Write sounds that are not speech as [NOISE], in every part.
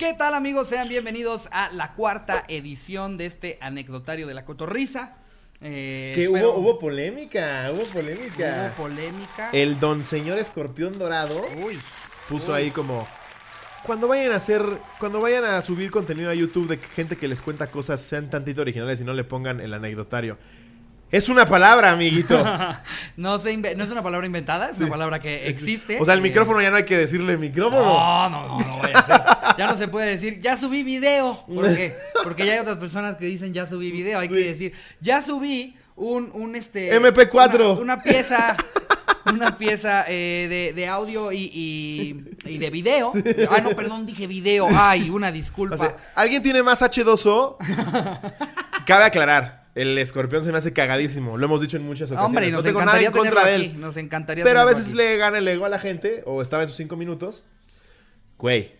¿Qué tal amigos? Sean bienvenidos a la cuarta edición de este anecdotario de la cotorriza. Eh, Que espero- hubo, hubo polémica, hubo polémica. hubo polémica. El don señor escorpión dorado Uy. puso Uy. ahí como... Cuando vayan a hacer, cuando vayan a subir contenido a YouTube de gente que les cuenta cosas, sean tantito originales y no le pongan el anecdotario. Es una palabra, amiguito. [LAUGHS] No, se no es una palabra inventada, es una palabra que existe. O sea, el Eh, micrófono ya no hay que decirle micrófono. No, no, no, no vaya a. Ya no se puede decir, ya subí video. ¿Por qué? [LAUGHS] Porque ya hay otras personas que dicen, ya subí video. Hay Sí. que decir, ya subí un, un este. MP4. Una, una pieza. [LAUGHS] Una pieza eh, de, de audio y, y, y de video. Ah, no, perdón, dije video. Ay, una disculpa. O sea, ¿alguien tiene más H2O? Cabe aclarar, el escorpión se me hace cagadísimo. Lo hemos dicho en muchas ocasiones. Hombre, y nos no tengo nada encantaría en contra de aquí. él. Nos encantaría Pero a veces aquí. le gana el ego a la gente, o estaba en sus cinco minutos. Güey,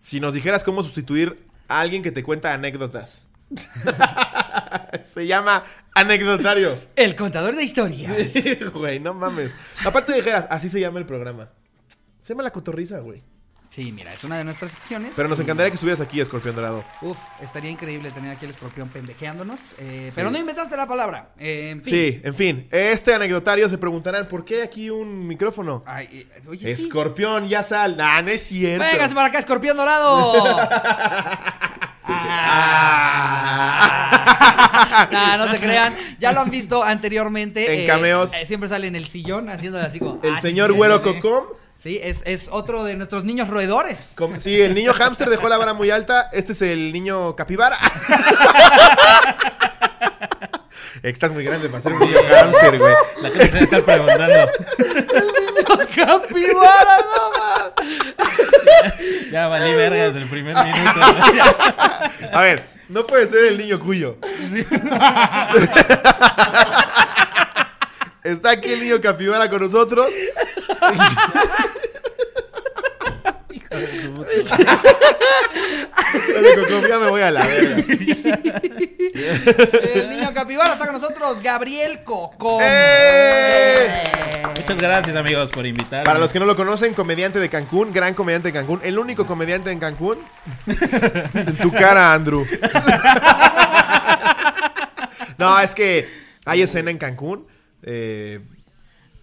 si nos dijeras cómo sustituir a alguien que te cuenta anécdotas. [LAUGHS] se llama anecdotario. El contador de historias. Güey, no mames. Aparte dijeras, así se llama el programa. Se llama La Cotorriza, güey. Sí, mira, es una de nuestras secciones. Pero nos encantaría que estuvieras aquí, Escorpión Dorado. Uf, estaría increíble tener aquí al escorpión pendejeándonos. eh, Pero no inventaste la palabra. eh, en fin. Sí, en fin. Este anecdotario se preguntarán, ¿por qué hay aquí un micrófono? Ay, eh, oye, sí. Escorpión, ya sal. Nah, no es cierto. Véngase para acá, escorpión dorado. [LAUGHS] Ah. Nah, no se crean. Ya lo han visto anteriormente. En cameos. eh, siempre sale en el sillón haciéndole así como. El ah, señor sí, Güero sí. Cocom. Sí, es, es otro de nuestros niños roedores. Com- Sí, el niño hámster dejó la vara muy alta. Este es el niño capibara. [LAUGHS] Estás muy grande para ser un niño hámster, güey. La gente se debe estar preguntando. Capibara, no mames. Ya valí vergas el primer minuto. A ver, no puede ser el niño cuyo. [LAUGHS] Está aquí el niño capibara con nosotros. [LAUGHS] Cocom, ya me voy a la verga. El niño capibara está con nosotros, Gabriel Cocom. ¡Eh! Muchas gracias, amigos, por invitarme. Para los que no lo conocen, comediante de Cancún, gran comediante de Cancún, el único comediante en Cancún. [LAUGHS] En tu cara, Andrew. [LAUGHS] No, es que hay escena en Cancún. Eh,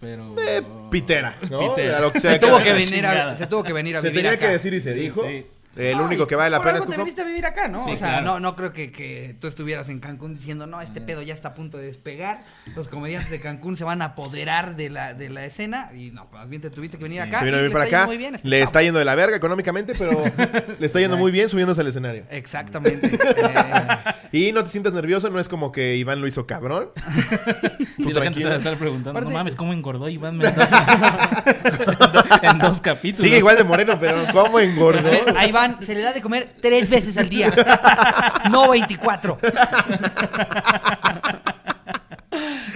Pero. eh, pitera, ¿no? Pitera. Se tuvo que venir a, se tuvo que venir a Se vivir tenía acá. que decir y se Sí, dijo. sí. El No, único que vale la por pena es algo te viniste a vivir acá, ¿no? Sí, o sea, claro. no, no creo que, que tú estuvieras en Cancún diciendo, no, este pedo ya está a punto de despegar. Los comediantes de Cancún se van a apoderar de la, de la escena. Y no, más bien te tuviste que venir Sí. acá. Se vino a vivir le para está yendo acá. Muy bien este le chavo. está yendo de la verga económicamente, pero [LAUGHS] le está yendo muy bien subiéndose al escenario. Exactamente. [LAUGHS] Eh, Y no te sientas nervioso, no es como que Iván lo hizo cabrón. [LAUGHS] Sí, la gente se va a estar preguntando. Aparte- no mames, ¿cómo engordó Iván Mendoza? en dos capítulos. Sigue igual de moreno, pero ¿cómo engordó? a ver, se le da de comer tres veces al día. No 24.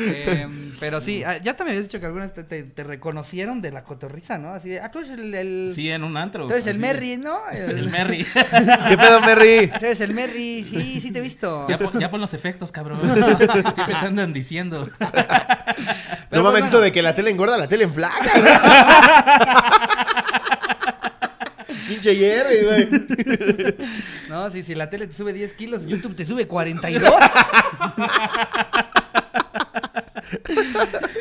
Eh, pero sí, ah, ya hasta me habías dicho que algunas te, te- te reconocieron de la cotorriza, ¿no? Así de, ah, tú eres el, el- Sí, en un antro. tú eres el. Merry, ¿no? El Merry. [LAUGHS] ¿Qué pedo, Merry? Tú eres el Merry, sí, sí te he visto. ya, pon, ya pon los efectos, cabrón. [LAUGHS] Siempre te andan diciendo. No Pero mames, pues, eso bueno. de que la tele engorda, la tele en flaca. [LAUGHS] Pinche Jerry, güey. [LAUGHS] No, sí, si la tele te sube 10 kilos, YouTube te sube 42.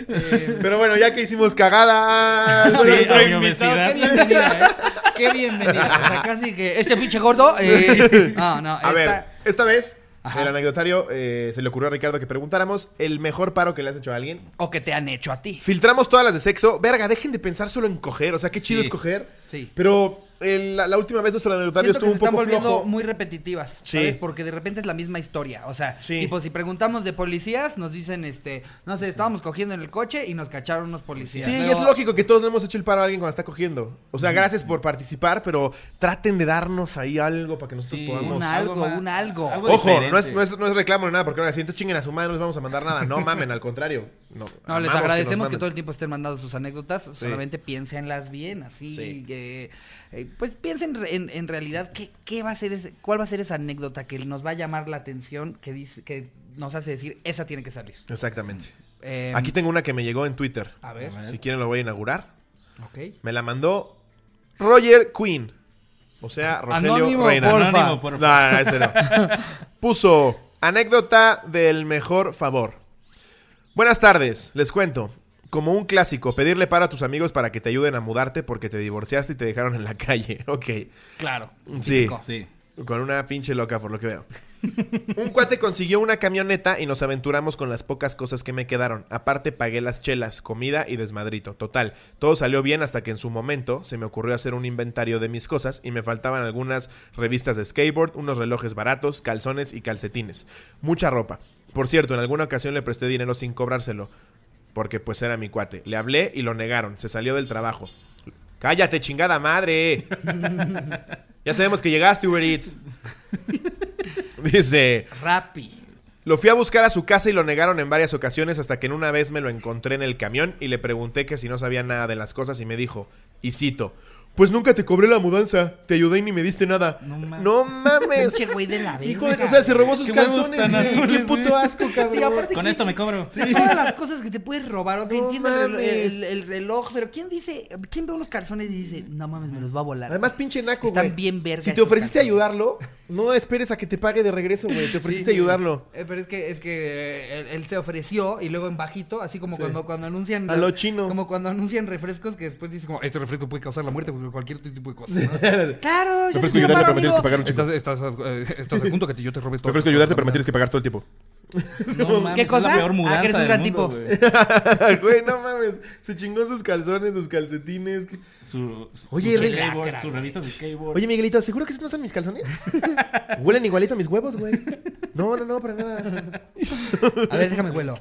Eh, [LAUGHS] Pero bueno, ya que hicimos cagada Sí, obesidad. Qué bienvenida, ¿eh? Qué bienvenida. O sea, casi que este pinche gordo. Eh, no, no. A esta- ver, esta vez, Ajá. el anecdotario eh, se le ocurrió a Ricardo que preguntáramos el mejor paro que le has hecho a alguien. O que te han hecho a ti. Filtramos todas las de sexo. Verga, dejen de pensar solo en coger. O sea, qué chido Sí. es coger. Sí. Pero el- la, la última vez nuestro anecdotario Siento que estuvo se un están poco volviendo flojo. muy repetitivas, Sí. ¿sabes? Porque de repente es la misma historia. O sea, Sí. tipo, si preguntamos de policías, nos dicen, este, no sé, estábamos cogiendo en el coche y nos cacharon unos policías. Sí, y es lógico que todos le hemos hecho el paro a alguien cuando está cogiendo. O sea, gracias por participar, pero traten de darnos ahí algo para que nosotros Sí, podamos. Un Algo un algo. algo Ojo, no es, no, es, no es reclamo ni nada, porque ahora si entonces chinguen a su madre, no les vamos a mandar nada. No mamen, al contrario. No, No, les agradecemos nos que, todo el tiempo estén mandando sus anécdotas. Solamente piénsenlas bien, así. Sí. Eh, pues piensen en, en realidad qué, qué va a ser ese, cuál va a ser esa anécdota que nos va a llamar la atención, que dice, que nos hace decir, esa tiene que salir. Exactamente. Eh, Aquí tengo una que me llegó en Twitter. A ver, A ver. Si quieren lo voy a inaugurar. ok. Me la mandó Roger Quinn. O sea, Rogelio Anónimo, Reina. porfa. Anónimo, por No, no, no, ese no. [LAUGHS] Puso anécdota del mejor favor. Buenas tardes, les cuento. Como un clásico, pedirle para a tus amigos para que te ayuden a mudarte porque te divorciaste y te dejaron en la calle. [LAUGHS] Ok. Claro. Sí. Sí. Con una pinche loca, por lo que veo. [LAUGHS] Un cuate consiguió una camioneta y nos aventuramos con las pocas cosas que me quedaron. Aparte pagué las chelas, comida y desmadrito. Total, todo salió bien hasta que en su momento se me ocurrió hacer un inventario de mis cosas y me faltaban algunas revistas de skateboard, unos relojes baratos, calzones y calcetines. Mucha ropa. Por cierto, en alguna ocasión le presté dinero sin cobrárselo. Porque pues era mi cuate. Le hablé y lo negaron. Se salió del trabajo. Cállate, chingada madre. [LAUGHS] ya sabemos que llegaste, Uber Eats. Dice, Rappi. lo fui a buscar a su casa y lo negaron en varias ocasiones hasta que en una vez me lo encontré en el camión y le pregunté que si no sabía nada de las cosas y me dijo, y cito, pues nunca te cobré la mudanza, te ayudé y ni me diste nada. No ma- No mames. Pinche güey de la. Hijo de, o sea, se robó sus calzones. tan güey. azules, Qué puto güey. asco, cabrón. Sí, aparte Con que- esto me cobro. Todas las cosas que te puedes robar, ok, No entiendo el, mames. el- el reloj, pero ¿quién dice, quién ve unos calzones y dice, no mames, me los va a volar? Además, pinche naco, Están güey. bien verga Si te ofreciste calzones. ayudarlo, no esperes a que te pague de regreso, güey. Te ofreciste Sí, ayudarlo. eh, pero es que, es que eh, él, él se ofreció y luego en bajito, así como cuando, cuando anuncian. A lo chino. Como cuando anuncian refrescos que después dicen como, este refresco puede causar la muerte por cualquier tipo de cosa. ¿no? [LAUGHS] claro, yo te Refresco quiero ayudarte, pero me tienes que pagar un chingo. Estás, estás, eh, estás al punto que yo te robe todo. Ofrezco ayudarte, pero me tienes que pagar todo el tiempo. No mames, ¿Qué es cosa? la peor Ah, mudanza que eres un del gran mundo, tipo. güey. [LAUGHS] Güey, no mames. Se chingó sus calzones, sus calcetines. que- Su, su- Oye, su skateboard, Lacra, su revista de skateboard. Oye, Miguelito, ¿seguro que esos no son mis calzones? [LAUGHS] Huelen igualito a mis huevos, güey. No, no, no, para nada. A ver, déjame vuelo.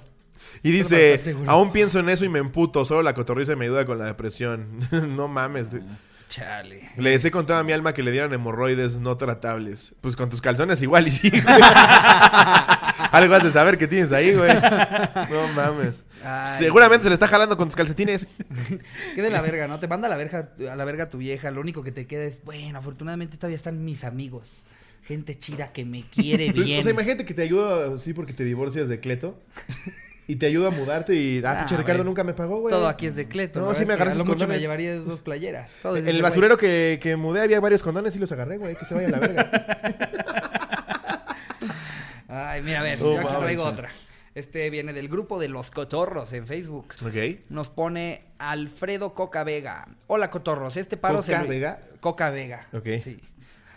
Y para dice, estar seguro. aún pienso en eso y me emputo. Solo la cotorriza me ayuda con la depresión. no mames. Chale. Le deseo con toda mi alma que le dieran hemorroides no tratables. Pues con tus calzones igual y sí, güey. [LAUGHS] Algo has de saber que tienes ahí, güey. No mames. Ay. Seguramente se le está jalando con tus calcetines. Qué de la verga, ¿no? Te manda a la verga, a la verga tu vieja. Lo único que te queda es, bueno, afortunadamente todavía están mis amigos. Gente chida que me quiere bien. [LAUGHS] O sea, imagínate que te ayuda, sí, porque te divorcias de Cleto. Y te ayuda a mudarte y... Ah, Ah, pinche Ricardo nunca me pagó, güey. Todo aquí es de Cleto. No, sí me agarré sus mucho me condones. llevaría dos playeras. En el basurero que, que mudé había varios condones y los agarré, güey. Que se vaya a la verga. [LAUGHS] Ay, mira, a ver, Oh, yo aquí traigo otra. Este viene del grupo de los cotorros en Facebook. ok. Nos pone Alfredo Coca Vega. Hola, cotorros. Este paro se ¿Coca Vega? Coca Vega. Ok. Sí.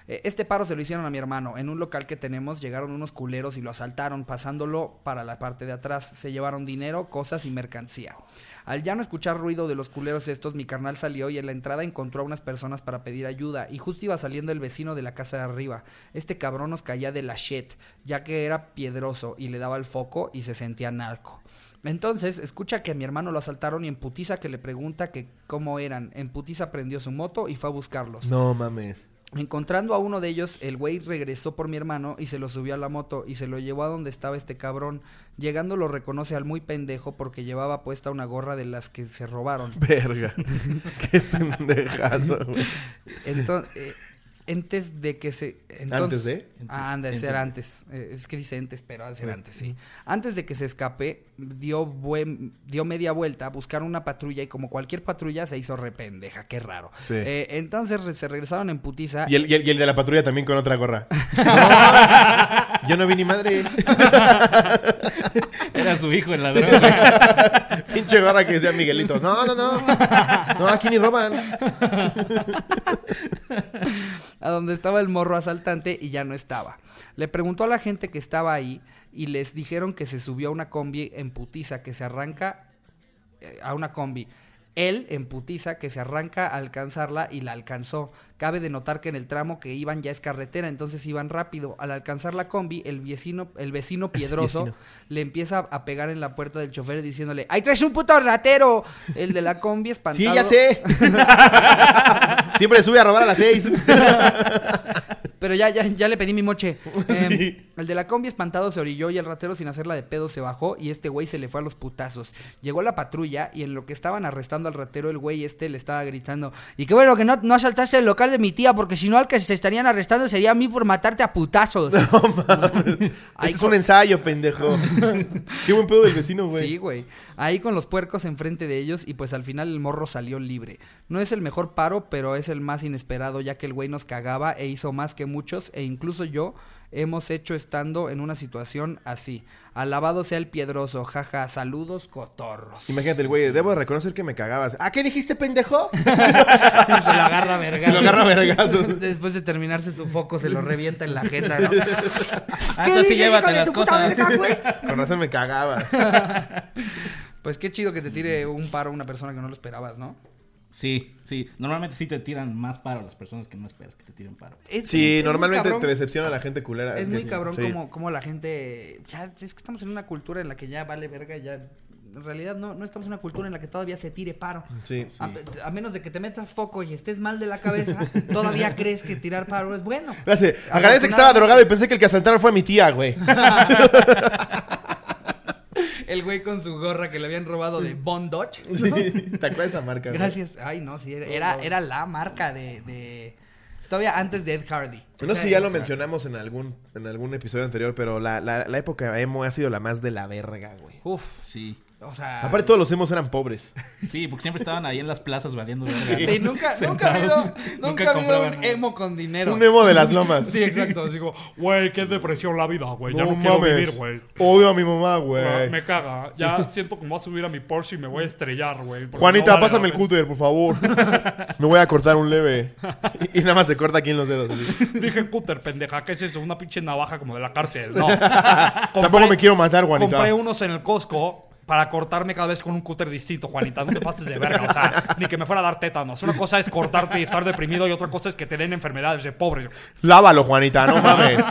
Eh, Este paro se lo hicieron a mi hermano. En un local que tenemos llegaron unos culeros y lo asaltaron pasándolo para la parte de atrás. Se llevaron dinero, cosas y mercancía. Al ya no escuchar ruido de los culeros estos, mi carnal salió y en la entrada encontró a unas personas para pedir ayuda. Y justo iba saliendo el vecino de la casa de arriba. Este cabrón nos caía de la shit, ya que era piedroso y le daba el foco y se sentía narco. Entonces, escucha que a mi hermano lo asaltaron y en putiza que le pregunta que cómo eran. En putiza prendió su moto y fue a buscarlos. No mames. Encontrando a uno de ellos, el güey regresó por mi hermano y se lo subió a la moto y se lo llevó a donde estaba este cabrón. Llegando lo reconoce al muy pendejo porque llevaba puesta una gorra de las que se robaron. [LAUGHS] Verga. [LAUGHS] Qué pendejazo, [LAUGHS] güey. Entonces, antes de que se... entonces- ¿Antes de? Ah, han de ser antes. Eh, es que dice antes, pero ha de ser antes, sí. Antes de que se escape, dio, buen, dio media vuelta a buscar una patrulla y como cualquier patrulla se hizo rependeja. Qué raro. Sí. Eh, entonces re- se regresaron en putiza. Y el, y el- y el de la patrulla también con otra gorra. [LAUGHS] Yo no vi ni madre. Era su hijo el ladrón. Pinche gorra que decía Miguelito. No, no, no. No, aquí ni roban. a donde estaba el morro asaltante y ya no estaba. Le preguntó a la gente que estaba ahí y les dijeron que se subió a una combi en putiza que se arranca eh, a una combi. Él en putiza que se arranca a alcanzarla y la alcanzó. Cabe de notar que en el tramo que iban ya es carretera, entonces iban rápido. Al alcanzar la combi, el vecino, el vecino [LAUGHS] piedroso Vecino. le empieza a pegar en la puerta del chofer diciéndole, ¡Ahí traes un puto ratero! El de la combi espantado. Sí, ya sé. [LAUGHS] Siempre sube a robar a las seis. [LAUGHS] Pero ya, ya, ya le pedí mi moche. [LAUGHS] Em, el de la combi espantado se orilló y el ratero sin hacerla de pedo se bajó y este güey se le fue a los putazos. Llegó la patrulla y en lo que estaban arrestando al ratero, el güey este le estaba gritando. Y qué bueno que no, no asaltaste el local de mi tía, porque si no al que se estarían arrestando sería a mí por matarte a putazos. [LAUGHS] [LAUGHS] Ahí Este es con- un ensayo, pendejo. Qué buen pedo del vecino, güey. Sí, güey. Ahí con los puercos enfrente de ellos y pues al final el morro salió libre. No es el mejor paro, pero es el más inesperado ya que el güey nos cagaba e hizo más que muchos e incluso yo hemos hecho estando en una situación así. Alabado sea el piedroso, jaja, saludos cotorros. Imagínate el güey, debo de reconocer que me cagabas. ¿Ah, qué dijiste, pendejo? [LAUGHS] se lo agarra a verga. Se lo agarra a vergazos. [LAUGHS] Después de terminarse su foco se lo revienta en la jeta, ¿no? [LAUGHS] Ah, entonces sí llévate las cosas. Con razón me cagabas. Pues qué chido que te tire un paro una persona que no lo esperabas, ¿no? Sí, sí. Normalmente sí te tiran más paro las personas que no esperas que te tiren paro. Es- Sí, es normalmente cabrón. te decepciona la gente culera. Es muy cabrón Sí. como, como la gente. Ya, es que estamos en una cultura en la que ya vale verga, ya. En realidad no, no estamos en una cultura en la que todavía se tire paro. Sí. A, a menos de que te metas foco y estés mal de la cabeza, [LAUGHS] todavía crees que tirar paro es bueno. Gracias. Agradece que estaba drogado y pensé que el que asaltaron fue mi tía, güey. [LAUGHS] El güey con su gorra que le habían robado de Bond Dodge. ¿no? [LAUGHS] Sí. ¿Te acuerdas de esa marca? güey? Gracias. Ay, no, sí, era, era, era la marca de, de- Todavía antes de Ed Hardy. No sé si ya Ed lo Hardy. mencionamos en algún, en algún episodio anterior, pero la, la, la época emo ha sido la más de la verga, güey. Uf, Sí. O sea. Aparte todos los emos eran pobres. [LAUGHS] Sí, porque siempre estaban ahí en las plazas valiendo verga. Sí, nunca, nunca ha habido, nunca ha habido un nada. emo con dinero. Un emo de las lomas. [LAUGHS] Sí, exacto. Así como, güey, qué depresión la vida, güey. Ya no, quiero vivir, güey. Odio a mi mamá, Ah, güey. Me caga. Ya siento como voy a subir a mi Porsche y me voy a estrellar, güey. Juanita, no vale pásame el cúter, por favor. [LAUGHS] Me voy a cortar un leve. Y, y nada más se corta aquí en los dedos. así. Dije cúter, pendeja. ¿Qué es eso? Una pinche navaja como de la cárcel. No. Tampoco me quiero matar, Juanita. Compré unos en el Costco para cortarme cada vez con un cúter distinto, Juanita. No te pases de verga. O sea, ni que me fuera a dar tétanos. Una cosa es cortarte y estar deprimido y otra cosa es que te den enfermedades de pobre. Lávalo, Juanita, no mames.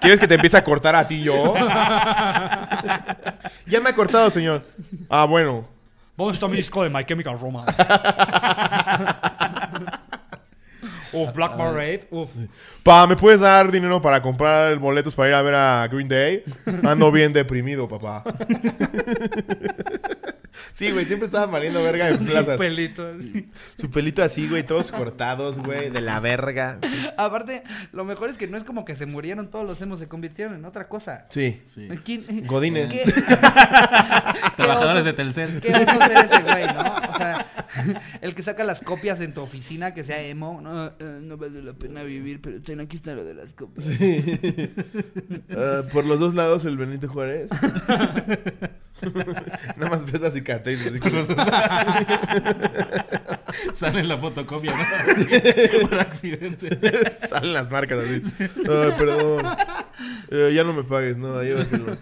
¿Quieres que te empiece a cortar a ti yo? ya me ha cortado, señor. Ah, bueno. ¿Dónde está mi disco de My Chemical Romance? Uf, Black Parade. Uf. Pa, ¿me puedes dar dinero para comprar boletos para ir a ver a Green Day? Ando bien deprimido, papá. [LAUGHS] Sí, güey, siempre estaban valiendo verga en plazas. pelito. Su pelito así, güey, todos cortados, güey, de la verga. Sí. Aparte, lo mejor es que no es como que se murieron todos los emos, se convirtieron en otra cosa. Sí. Sí. ¿Quién- Godines. ¿Qué, [LAUGHS] Trabajadores de Telcel. ¿Qué oso ser ese güey, no? O sea, [LAUGHS] el que saca las copias en tu oficina que sea emo. No, eh, no vale la pena vivir, pero ten, aquí está lo de las copias. [LAUGHS] Ah, por los dos lados el Benito Juárez. [LAUGHS] Nada más ves la cicatriz. [LAUGHS] [LAUGHS] Sale en la fotocopia, ¿no? Por accidente. Salen las marcas así. Ay, perdón. Eh, ya no me pagues, no, que no.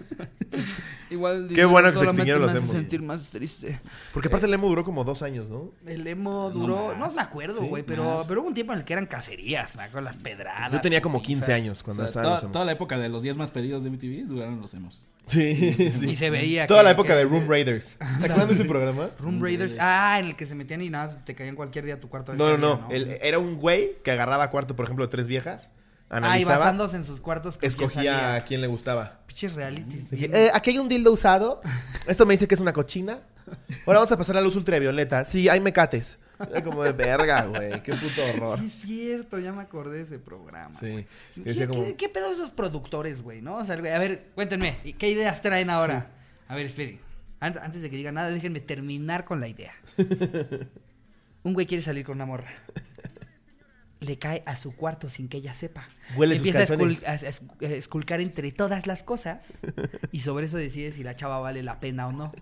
Igual Qué bueno que se extinguieron me los emos. sentir más triste. Porque aparte el emo duró como dos años, ¿no? El emo duró, no, me acuerdo, Sí, güey, pero, pero hubo un tiempo en el que eran cacerías, me acuerdo, las pedradas. Yo tenía como putizas. 15 años O cuando toda, emos. toda la época de los 10 más pedidos de MTV duraron los emos. Sí, sí. Y [LAUGHS] se veía Toda que- la época que- de Room Raiders. [LAUGHS] ¿Se acuerdan de ese programa? Room Raiders. Ah, en el que se metían y nada, te caían cualquier día a tu cuarto. de No, no, no. El- era un güey que agarraba cuarto, por ejemplo, de tres viejas. Ah, y Analizaba, basándose en sus cuartos. quién escogía a quién le gustaba. Pinches realities. Eh, aquí hay un dildo usado. Esto me dice que es una cochina. Ahora vamos a pasar a luz ultravioleta. Sí, hay mecates. Era como de verga, güey. Qué puto horror. Sí, es cierto, ya me acordé de ese programa. Sí. ¿Qué, como, qué- qué pedo esos productores, güey, no? O sea, güey, a ver, cuéntenme, ¿y ¿qué ideas traen ahora? A ver, esperen. Ant- Antes de que digan nada, déjenme terminar con la idea. Un güey quiere salir con una morra. Le cae a su cuarto sin que ella sepa. Huele sus Empieza a, calzones. escul- a- a es- a esculcar entre todas las cosas. Y sobre eso decide si la chava vale la pena o no.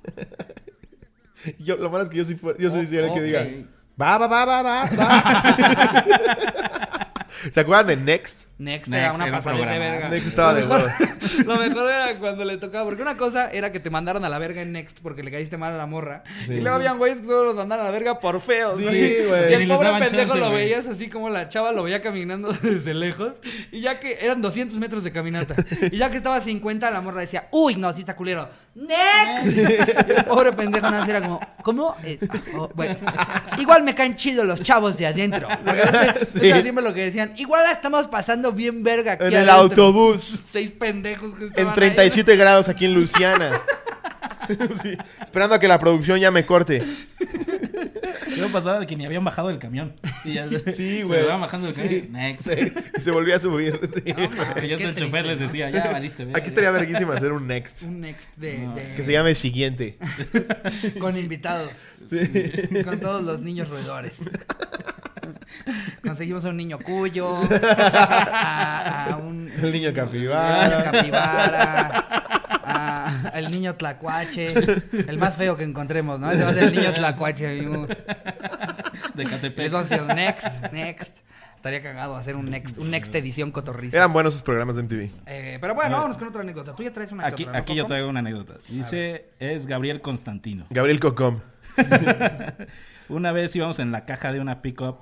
Yo, lo malo es que yo sí, fue, yo soy el que diga. Va, va, va, va, va, va. ¿Se acuerdan de Next? Next, Next era una era pasadez de verga. Next estaba de huevo. [LAUGHS] Lo mejor era cuando le tocaba, porque una cosa era que te mandaran a la verga en Next porque le caíste mal a la morra. Sí. Y luego habían güeyes que solo los mandaban a la verga por feos. Sí, ¿no? güey. Y Sí, el pobre pendejo chance, lo veías así como la chava lo veía caminando [LAUGHS] desde lejos. Y ya que eran 200 metros de caminata. [LAUGHS] Y ya que estaba a 50, la morra decía, uy, no, sí está culero. ¡Next! Y el pobre pendejo nada más era como, ¿cómo? Eh, ah, oh, bueno. Igual me caen chidos los chavos de adentro. Porque Sí. era siempre lo que decían, igual la estamos pasando bien verga aquí En el adentro. autobús. Seis pendejos que En estaban 37 grados aquí en Luisiana. [LAUGHS] Sí, Esperando a que la producción ya me corte. Luego pasaba de que ni habían bajado del camión. Y ya, Sí, se güey. iban bajando del Sí. camión. Next. Sí, y se volvió a subir. sí. ahí. No mames, Y ya qué el chofer les decía, ya valiste. verga, Aquí estaría verguísima hacer un next. Un next de, No, de- Que se llame siguiente. [LAUGHS] con invitados. Con todos los niños roedores. [LAUGHS] Conseguimos a un niño cuyo, [LAUGHS] a, a un El niño el capibara. niño capibara, a- al niño tlacuache, el más feo que encontremos, ¿no? Ese va a ser el niño tlacuache. amigo. De Catepec. Les vamos a decir next, next. Estaría cagado hacer un next, un next edición cotorriza. Eran buenos esos programas de MTV. Eh, pero bueno, vámonos con otra anécdota. Tú ya traes una Aquí, otra, ¿no, aquí yo traigo una anécdota. Dice, es Gabriel Constantino. Gabriel Cocom. [LAUGHS] Una vez íbamos en la caja de una pickup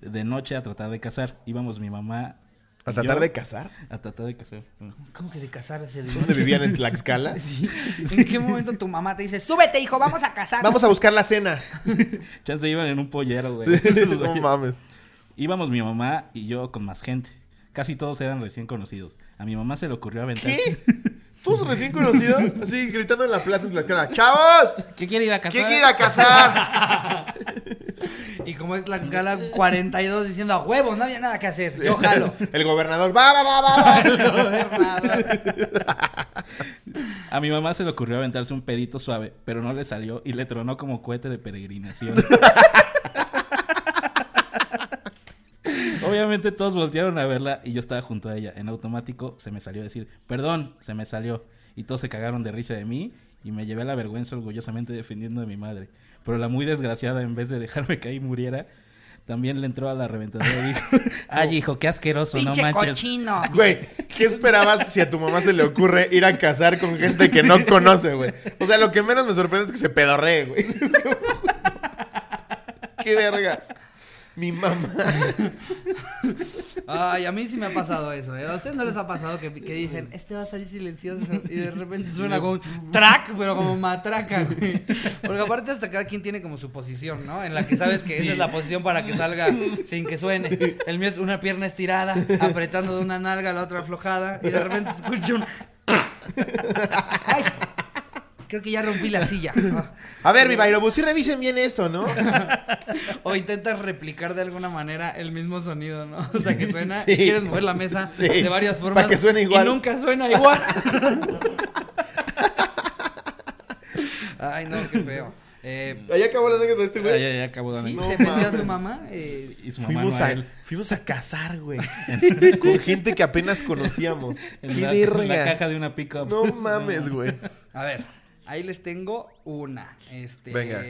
de noche a tratar de cazar. Íbamos mi mamá. ¿A tratar yo de casar? A tratar de cazar. ¿Cómo que de casarse? De [LAUGHS] ¿Dónde vivían en Tlaxcala? [LAUGHS] Sí. ¿En qué momento tu mamá te dice, súbete, hijo, vamos a casar? Vamos a buscar la cena. [LAUGHS] Chance iban en un pollero, güey. no mames. Íbamos mi mamá y yo con más gente. Casi todos eran recién conocidos. A mi mamá se le ocurrió aventarse. ¿Qué? ¿Todos recién conocidos? Así gritando en la plaza en Tlaxcala. ¡Chavos! ¿Qué quiere ir a cazar? ¿Quién quiere ir a cazar? Y como es la escala 42 diciendo a huevo, no había nada que hacer. Yo jalo. [LAUGHS] El gobernador. ¡Va, va, va, va! va! [LAUGHS] Gobernador. [LAUGHS] A mi mamá se le ocurrió aventarse un pedito suave, pero no le salió y le tronó como cohete de peregrinación. Obviamente todos voltearon a verla y yo estaba junto a ella. En automático se me salió a decir, perdón, se me salió. Y todos se cagaron de risa de mí y me llevé a la vergüenza orgullosamente defendiendo a mi madre. Pero la muy desgraciada, en vez de dejarme que ahí muriera, también le entró a la reventadora y dijo, [LAUGHS] ay hijo, qué asqueroso, Pinche no manches. cochino. [LAUGHS] Güey, ¿qué esperabas si a tu mamá se le ocurre ir a cazar con gente que no conoce, güey? O sea, lo que menos me sorprende es que se pedorree, güey. [LAUGHS] ¿Qué vergas? Mi mamá. Ay, a mí sí me ha pasado eso, ¿eh? ¿A ustedes no les ha pasado que, que dicen, este va a salir silencioso y de repente suena como un track, pero como matraca, güey? Porque aparte hasta cada quien tiene como su posición, ¿no? En la que sabes que esa es la posición para que salga sin que suene. El mío es una pierna estirada, apretando de una nalga a la otra aflojada y de repente se escucha un... Ay, [LAUGHS] creo que ya rompí la silla. [LAUGHS] A ver, mi Bairobus, sí revisen bien esto, ¿no? [LAUGHS] O intentas replicar de alguna manera el mismo sonido, ¿no? O sea, que suena Sí. y quieres mover la mesa Sí. de varias formas. Para que suene igual. Y nunca suena igual. [LAUGHS] Ay, no, qué feo. Eh, Ahí acabó la anécdota de este güey. ya acabó la sí, anécdota. se vendió a su mamá. eh, Y su mamá Fuimos no a, a él. fuimos a cazar, güey. Con gente que apenas conocíamos. En la, en la caja de una pickup. No mames, güey. a ver, ahí les tengo una. Este. Venga.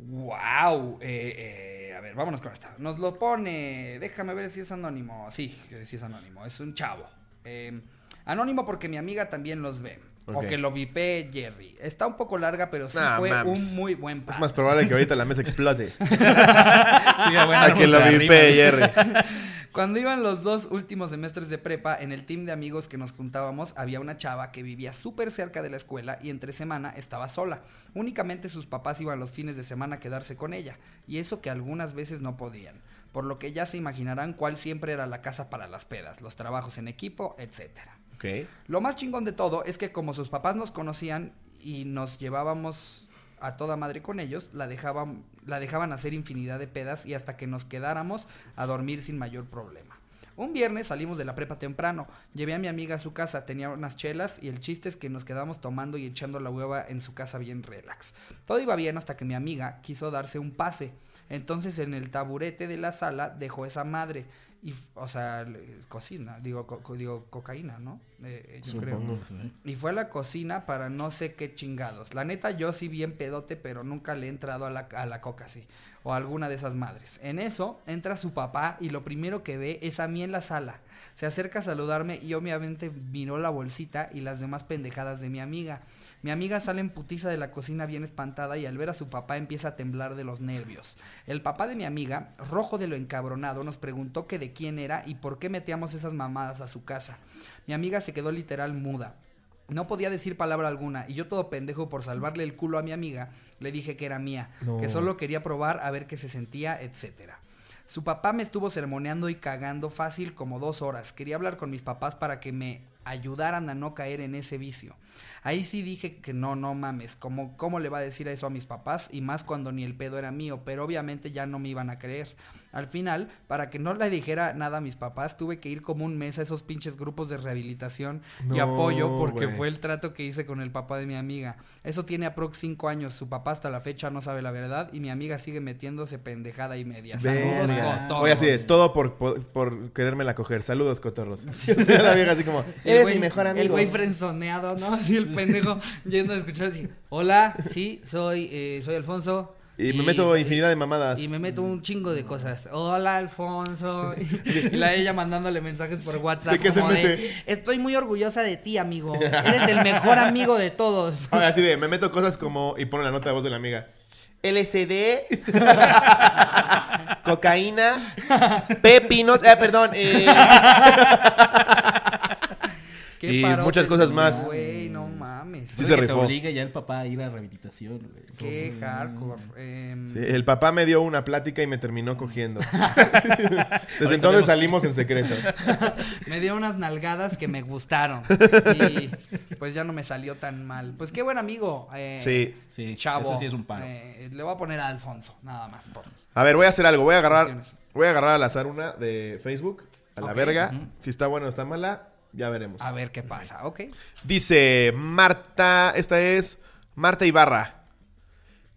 wow. eh, eh, a ver, vámonos con esta. Nos lo pone. Déjame ver si es anónimo. Sí, que sí es anónimo. Es un chavo. Eh, anónimo porque mi amiga también los ve. O que lo vipé Jerry. Está un poco larga, pero sí Nah, fue un muy buen Es par. más probable que ahorita la mesa explote. [LAUGHS] Sí, bueno, A que lo vipe Jerry. [LAUGHS] Cuando iban los dos últimos semestres de prepa, en el team de amigos que nos juntábamos, había una chava que vivía súper cerca de la escuela y entre semana estaba sola. Únicamente sus papás iban los fines de semana a quedarse con ella, y eso que algunas veces no podían. Por lo que ya se imaginarán cuál siempre era la casa para las pedas, los trabajos en equipo, etcétera. Ok. Lo más chingón de todo es que como sus papás nos conocían y nos llevábamos a toda madre con ellos, la dejaban, la dejaban hacer infinidad de pedas y hasta que nos quedáramos a dormir sin mayor problema. Un viernes salimos de la prepa temprano, llevé a mi amiga a su casa, tenía unas chelas y el chiste es que nos quedamos tomando y echando la hueva en su casa bien relax. Todo iba bien hasta que mi amiga quiso darse un pase, entonces en el taburete de la sala dejó esa madre y, o sea, cocina, digo, digo cocaína, ¿no? Eh, eh, yo creo. Supongo. Y fue a la cocina para no sé qué chingados. La neta, yo sí bien pedote, pero nunca le he entrado a la, a la coca así. O a alguna de esas madres. En eso, entra su papá y lo primero que ve es a mí en la sala. Se acerca a saludarme y obviamente miró la bolsita y las demás pendejadas de mi amiga. Mi amiga sale en putiza de la cocina bien espantada y al ver a su papá empieza a temblar de los nervios. El papá de mi amiga, rojo de lo encabronado, nos preguntó que de quién era y por qué metíamos esas mamadas a su casa. Mi amiga se quedó literal muda. No podía decir palabra alguna y yo todo pendejo por salvarle el culo a mi amiga, le dije que era mía, No. que solo quería probar a ver qué se sentía, etcétera. Su papá me estuvo sermoneando y cagando fácil como dos horas. Quería hablar con mis papás para que me ayudaran a no caer en ese vicio. Ahí sí dije que no, no mames, ¿cómo, ¿cómo le va a decir eso a mis papás? Y más cuando ni el pedo era mío, pero obviamente ya no me iban a creer. Al final, para que no le dijera nada a mis papás, tuve que ir como un mes a esos pinches grupos de rehabilitación y apoyo porque fue el trato que hice con el papá de mi amiga. Eso tiene aprox 5 años, su papá hasta la fecha no sabe la verdad y mi amiga sigue metiéndose pendejada y media. Saludos, cotorros. Voy así de todo por, por, por querérmela coger. Saludos, cotorros. [LAUGHS] [LAUGHS] la vieja así como, eres mi mejor amigo. El güey frenzoneado, ¿no? [LAUGHS] Así el pendejo yendo a escuchar así. Hola, sí, soy, eh, soy Alfonso. Y me meto infinidad de mamadas. Y me meto un chingo de cosas. Hola, Alfonso. [LAUGHS] Y la ella mandándole mensajes por WhatsApp. ¿De qué se como mete? Estoy muy orgullosa de ti, amigo. [LAUGHS] Eres el mejor amigo de todos. [LAUGHS] Ah, Así de, me meto cosas como, y pone la nota de voz de la amiga. LSD, cocaína, pepinos, eh, perdón, eh, Qué Y parote muchas cosas más. Güey, no mames. Sí se que te rifó. obligue ya el papá a ir a rehabilitación, güey. Qué hardcore. Em, Sí, el papá me dio una plática y me terminó cogiendo. [LAUGHS] Desde entonces salimos en secreto. [LAUGHS] Me dio unas nalgadas que me gustaron. Y pues ya no me salió tan mal. Pues qué buen amigo. eh, Sí. Sí, Chavo. eso sí es un paro. Eh, le voy a poner a Alfonso, nada más. por- A ver, voy a hacer algo. Voy a agarrar, voy a agarrar al azar una de Facebook. A la verga. Si está buena o está mala, ya veremos. A ver qué pasa, ¿ok? Dice Marta, esta es Marta Ibarra.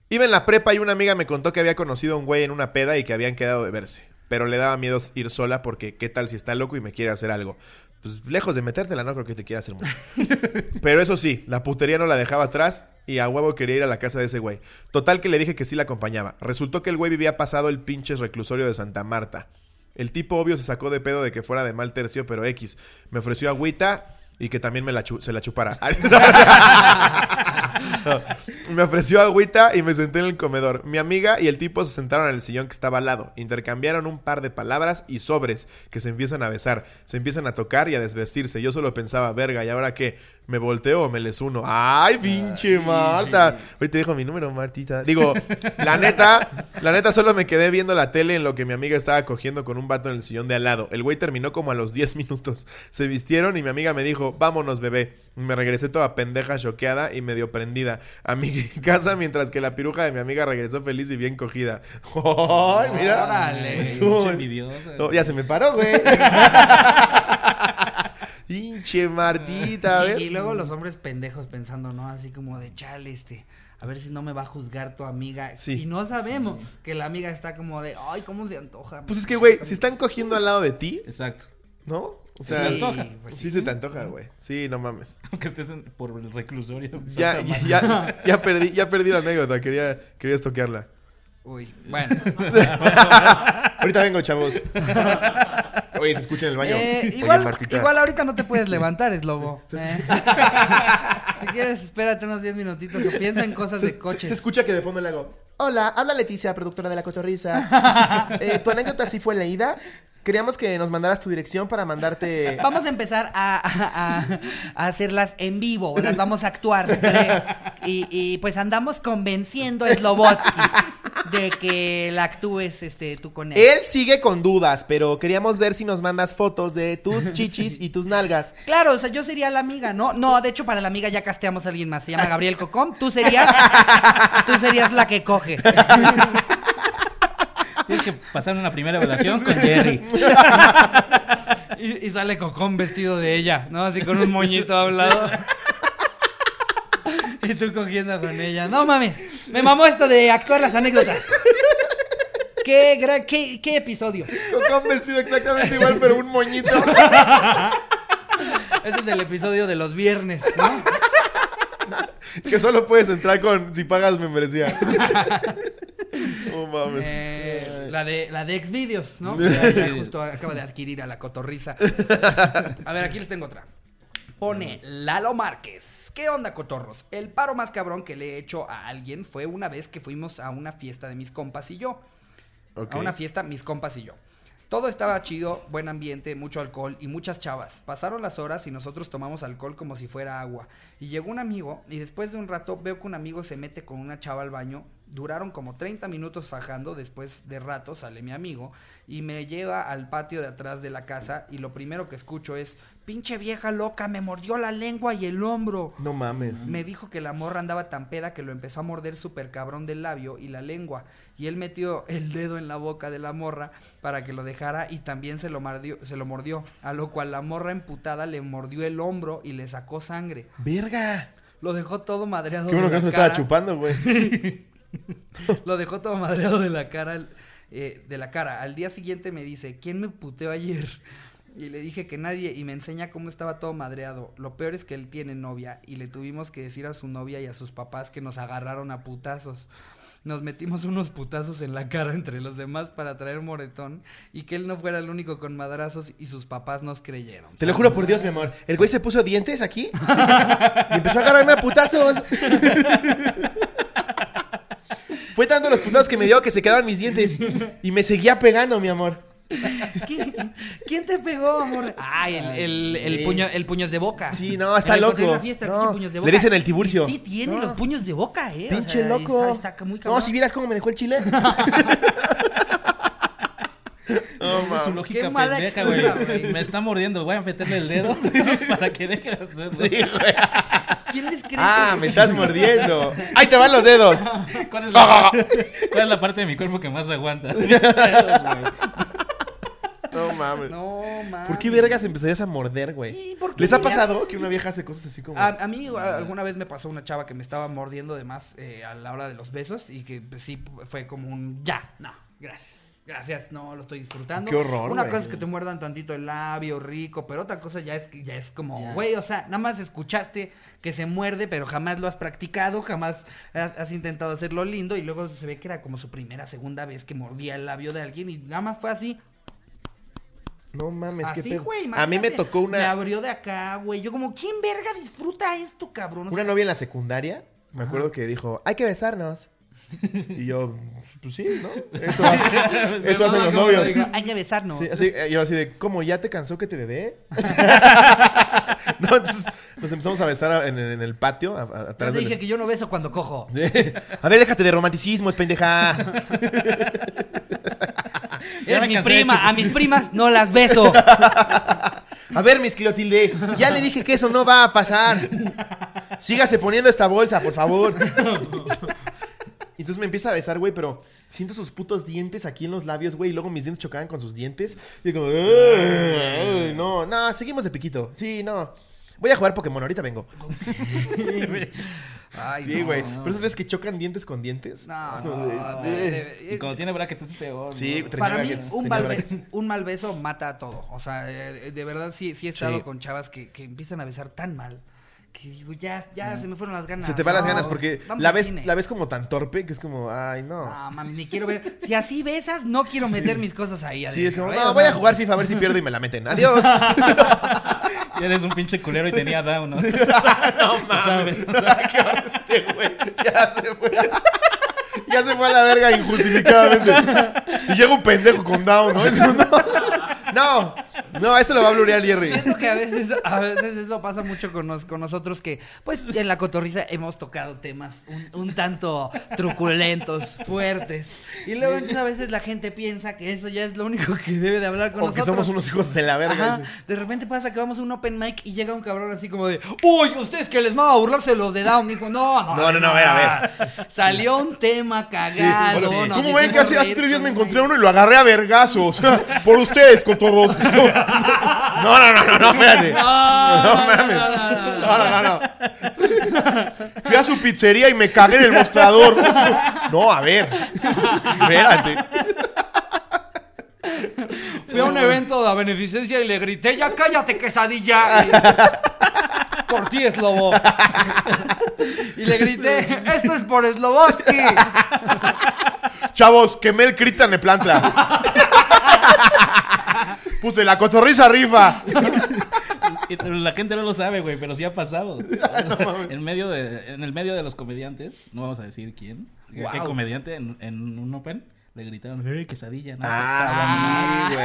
Iba en la prepa y una amiga me contó que había conocido a un güey en una peda y que habían quedado de verse. Pero le daba miedo ir sola porque qué tal si está loco y me quiere hacer algo. Pues lejos de metértela, no creo que te quiera hacer mucho. [LAUGHS] Pero eso sí, la putería no la dejaba atrás y a huevo quería ir a la casa de ese güey. Total que le dije que sí la acompañaba. Resultó que el güey vivía pasado el pinches reclusorio de Santa Marta. El tipo obvio se sacó de pedo de que fuera de mal tercio, pero X. Me ofreció agüita y que también me se la chupara. [LAUGHS] Me ofreció agüita y me senté en el comedor. Mi amiga y el tipo se sentaron en el sillón que estaba al lado. Intercambiaron un par de palabras y sobres que se empiezan a besar. Se empiezan a tocar y a desvestirse. Yo solo pensaba, verga, ¿y ahora qué? ¿Me volteo o me les uno? ¡Ay, pinche Marta! Hoy te dejo mi número, Martita. Digo, la neta, la neta solo me quedé viendo la tele en lo que mi amiga estaba cogiendo con un vato en el sillón de al lado. El güey terminó como a los 10 minutos. Se vistieron y mi amiga me dijo, vámonos, bebé. Me regresé toda pendeja, choqueada y medio prendida a mi [LAUGHS] casa mientras que la piruja de mi amiga regresó feliz y bien cogida. [LAUGHS] ¡Ay, mira! Órale. Estuvo-. No, ya se me paró, güey. [LAUGHS] Hinche Martita, a ver. Y, y luego los hombres pendejos pensando, ¿no? Así como de chale, este. A ver si no me va a juzgar tu amiga. Sí. Y no sabemos que la amiga está como de, ay, ¿cómo se antoja? Pues es que, güey, si están cogiendo al lado de ti, Exacto. ¿no? O Se sea, te Sí, antoja. pues sí se te antoja, güey. Sí, no mames. Aunque estés en- por el reclusorio. Ya, ya, ya perdí, ya perdí la anécdota. Quería, quería estoquearla. Uy, [LAUGHS] bueno. [LAUGHS] Ahorita vengo, chavos. [LAUGHS] Oye, se escucha en el baño. Eh, igual, igual ahorita no te puedes levantar, es lobo. Eh. [LAUGHS] si quieres, espérate unos 10 minutitos que piensa en cosas Se, de se- coches. se escucha que de fondo le hago. Hola, habla Leticia, productora de La Cotorrisa. [LAUGHS] Eh, ¿Tu anécdota sí fue leída? Queríamos que nos mandaras tu dirección para mandarte... [LAUGHS] Vamos a empezar a, a- a- a hacerlas en vivo, las vamos a actuar. Y, y, pues andamos convenciendo a Slobotsky de que la actúes este, tú con él. Él sigue con dudas, pero queríamos ver si nos mandas fotos de tus [LAUGHS] chichis y tus nalgas. Claro, o sea, yo sería la amiga, ¿no? No, de hecho, para la amiga ya casteamos a alguien más. Se llama Gabriel Cocom. Tú serías. Tú serías la que coge. [LAUGHS] Tienes que pasar una primera [LAUGHS] evaluación con Jerry. Y, y sale Cocom vestido de ella, ¿no? Así con un moñito hablado. Y tú cogiendo con ella. No mames, me mamó esto de actuar las anécdotas. Qué, gra- qué, qué episodio. Con vestido exactamente igual, pero un moñito. Este es el episodio de los viernes, ¿no? que solo puedes entrar con si pagas membresía. [LAUGHS] No mames. Eh, la de la de Xvideos, ¿no? [LAUGHS] Que justo acaba de adquirir a la cotorriza. [LAUGHS] A ver, aquí les tengo otra. Pone Lalo Márquez. ¿Qué onda, cotorros? El paro más cabrón que le he hecho a alguien fue una vez que fuimos a una fiesta de mis compas y yo. A una fiesta, mis compas y yo. Todo estaba chido, buen ambiente, mucho alcohol y muchas chavas. Pasaron las horas y nosotros tomamos alcohol como si fuera agua. Y llegó un amigo y después de un rato veo que un amigo se mete con una chava al baño Duraron como 30 minutos fajando, después de rato sale mi amigo y me lleva al patio de atrás de la casa y lo primero que escucho es, pinche vieja loca, me mordió la lengua y el hombro. No mames. Me dijo que la morra andaba tan peda que lo empezó a morder súper cabrón del labio y la lengua. Y él metió el dedo en la boca de la morra para que lo dejara y también se lo, mordió, se lo mordió. A lo cual la morra emputada le mordió el hombro y le sacó sangre. Verga. Lo dejó todo madreado. Qué bueno que no se la estaba chupando, güey. [LAUGHS] [LAUGHS] Lo dejó todo madreado de la cara. eh, de la cara. Al día siguiente me dice, ¿quién me puteó ayer? Y le dije que nadie y me enseña cómo estaba todo madreado. Lo peor es que él tiene novia y le tuvimos que decir a su novia y a sus papás que nos agarraron a putazos. Nos metimos unos putazos en la cara entre los demás para traer moretón y que él no fuera el único con madrazos y sus papás nos creyeron. Te lo juro por Dios, mi amor. El güey se puso dientes aquí [LAUGHS] y empezó a agarrarme a putazos. [LAUGHS] Fue tanto los putazos que me dio que se quedaban mis dientes. Y me seguía pegando, mi amor. ¿Quién, quién te pegó, amor? Ay, el, el, el Sí. puño, el puños de boca. Sí, no, está loco. fiesta, el No, pinche puños de le dicen el Tiburcio. Y Sí, tiene No. los puños de boca, eh. O Pinche sea, loco. Está, está muy no, si vieras cómo me dejó el chile. [LAUGHS] No, su lógica Qué mala pendeja, güey. Me está mordiendo, voy a meterle el dedo [LAUGHS] para que deje de hacerlo. Sí, güey. ¿Quién les cree Ah, que- me estás mordiendo. [LAUGHS] Ahí te van los dedos. ¿Cuál es, la, [LAUGHS] cuál es la parte de mi cuerpo que más aguanta? [LAUGHS] No mames. No, mames. ¿Por qué vergas empezarías a morder, güey? ¿Y por qué ¿Les ha pasado que una vieja hace cosas así como... A, a mí a- alguna vez me pasó una chava que me estaba mordiendo de más eh, a la hora de los besos y que pues, sí fue como un ya, no, gracias. Gracias, no lo estoy disfrutando. Qué horror, Una güey. cosa es que te muerdan tantito el labio rico, pero otra cosa ya es que ya es como, güey, o sea, nada más escuchaste que se muerde, pero jamás lo has practicado, jamás has, has intentado hacerlo lindo y luego se ve que era como su primera, segunda vez que mordía el labio de alguien y nada más fue así. No mames, qué así, pedo. güey, A mí me tocó Me una, abrió de acá, güey. Yo como, ¿quién verga disfruta esto, cabrón? O una novia en la secundaria. Me acuerdo que dijo, hay que besarnos. Y yo, pues sí, ¿no? [LAUGHS] Eso, eso hacen los no, novios. digo, Hay que besarnos. Sí, así, eh, yo así de, ¿cómo? ¿Ya te cansó que te bebé? [LAUGHS] no, entonces nos empezamos a besar en, en el patio. a- a- Yo te del- dije que yo no beso cuando cojo. [LAUGHS] A ver, déjate de romanticismo, es pendeja. Me mi prima. A mis primas no las beso. A ver, mis Clotilde, ya le dije que eso no va a pasar. Sígase poniendo esta bolsa, por favor. Y Entonces me empieza a besar, güey, pero siento sus putos dientes aquí en los labios, güey, y luego mis dientes chocaban con sus dientes. Y yo como, "Ay, ay, no, no, seguimos de piquito. Sí, no. Voy a jugar Pokémon, ahorita vengo. Ay, Sí, no. güey. Pero esas veces que chocan dientes con dientes. No, no. no, de- Y cuando tiene brackets es peor. Sí, ¿no? Para mí, brackets, un mal, brackets. be- un mal beso mata todo. O sea, eh, de verdad sí, sí he estado Sí. con chavas que, que empiezan a besar tan mal. Que digo, ya, ya se me fueron las ganas. Se te van las No, ganas porque la ves, cine. la ves como tan torpe que es como, ay, no. No, mami, ni quiero ver. Si así besas, no quiero meter mis cosas ahí. Sí, es como, ¿eh? no, voy a jugar FIFA a ver si pierdo y me la meten. Adiós. Y [LAUGHS] eres un pinche culero y tenía down, ¿no? [LAUGHS] no mames. [LAUGHS] Qué este güey. Ya se fue. Ya se fue a la verga injustificadamente. Y llega un pendejo con down, ¿no? No. No, no, esto lo va a blurear Jerry. Siento que a veces, a veces eso pasa mucho con, nos- con nosotros que, pues, en la cotorriza hemos tocado temas un, un tanto truculentos, fuertes. Y luego entonces a veces la gente piensa que eso ya es lo único que debe de hablar con O que nosotros. somos unos hijos de la verga. Ajá. De repente pasa que vamos a un open mic y llega un cabrón así como de, uy, ustedes que les mama burlarse los de Down. Mismo, no, no, No, no, no, a ver, a Salió un tema Sí. cagado. Bueno, ¿Cómo ven que hace, hace tres días me con encontré uno y lo agarré a vergazos? [LAUGHS] Por ustedes, cotorros. [LAUGHS] [LAUGHS] No, no, no, no, no, espérate. No, No no, mames. no, no. Fui a su pizzería y me cagué en el mostrador. No, a ver. Espérate. Fui a un evento de beneficencia y le grité, ya cállate, quesadilla. Por ti, Slobo. y le grité, esto es por Slobotsky. Chavos, quemé el Critan de plantla. [LAUGHS] Puse la cotorriza rifa. La gente no lo sabe, güey, pero sí ha pasado. [LAUGHS] en, medio de, en el medio de los comediantes, no vamos a decir quién, qué- comediante en, en un Open, le gritaron, ¡eh, quesadilla! No, Ah, sí,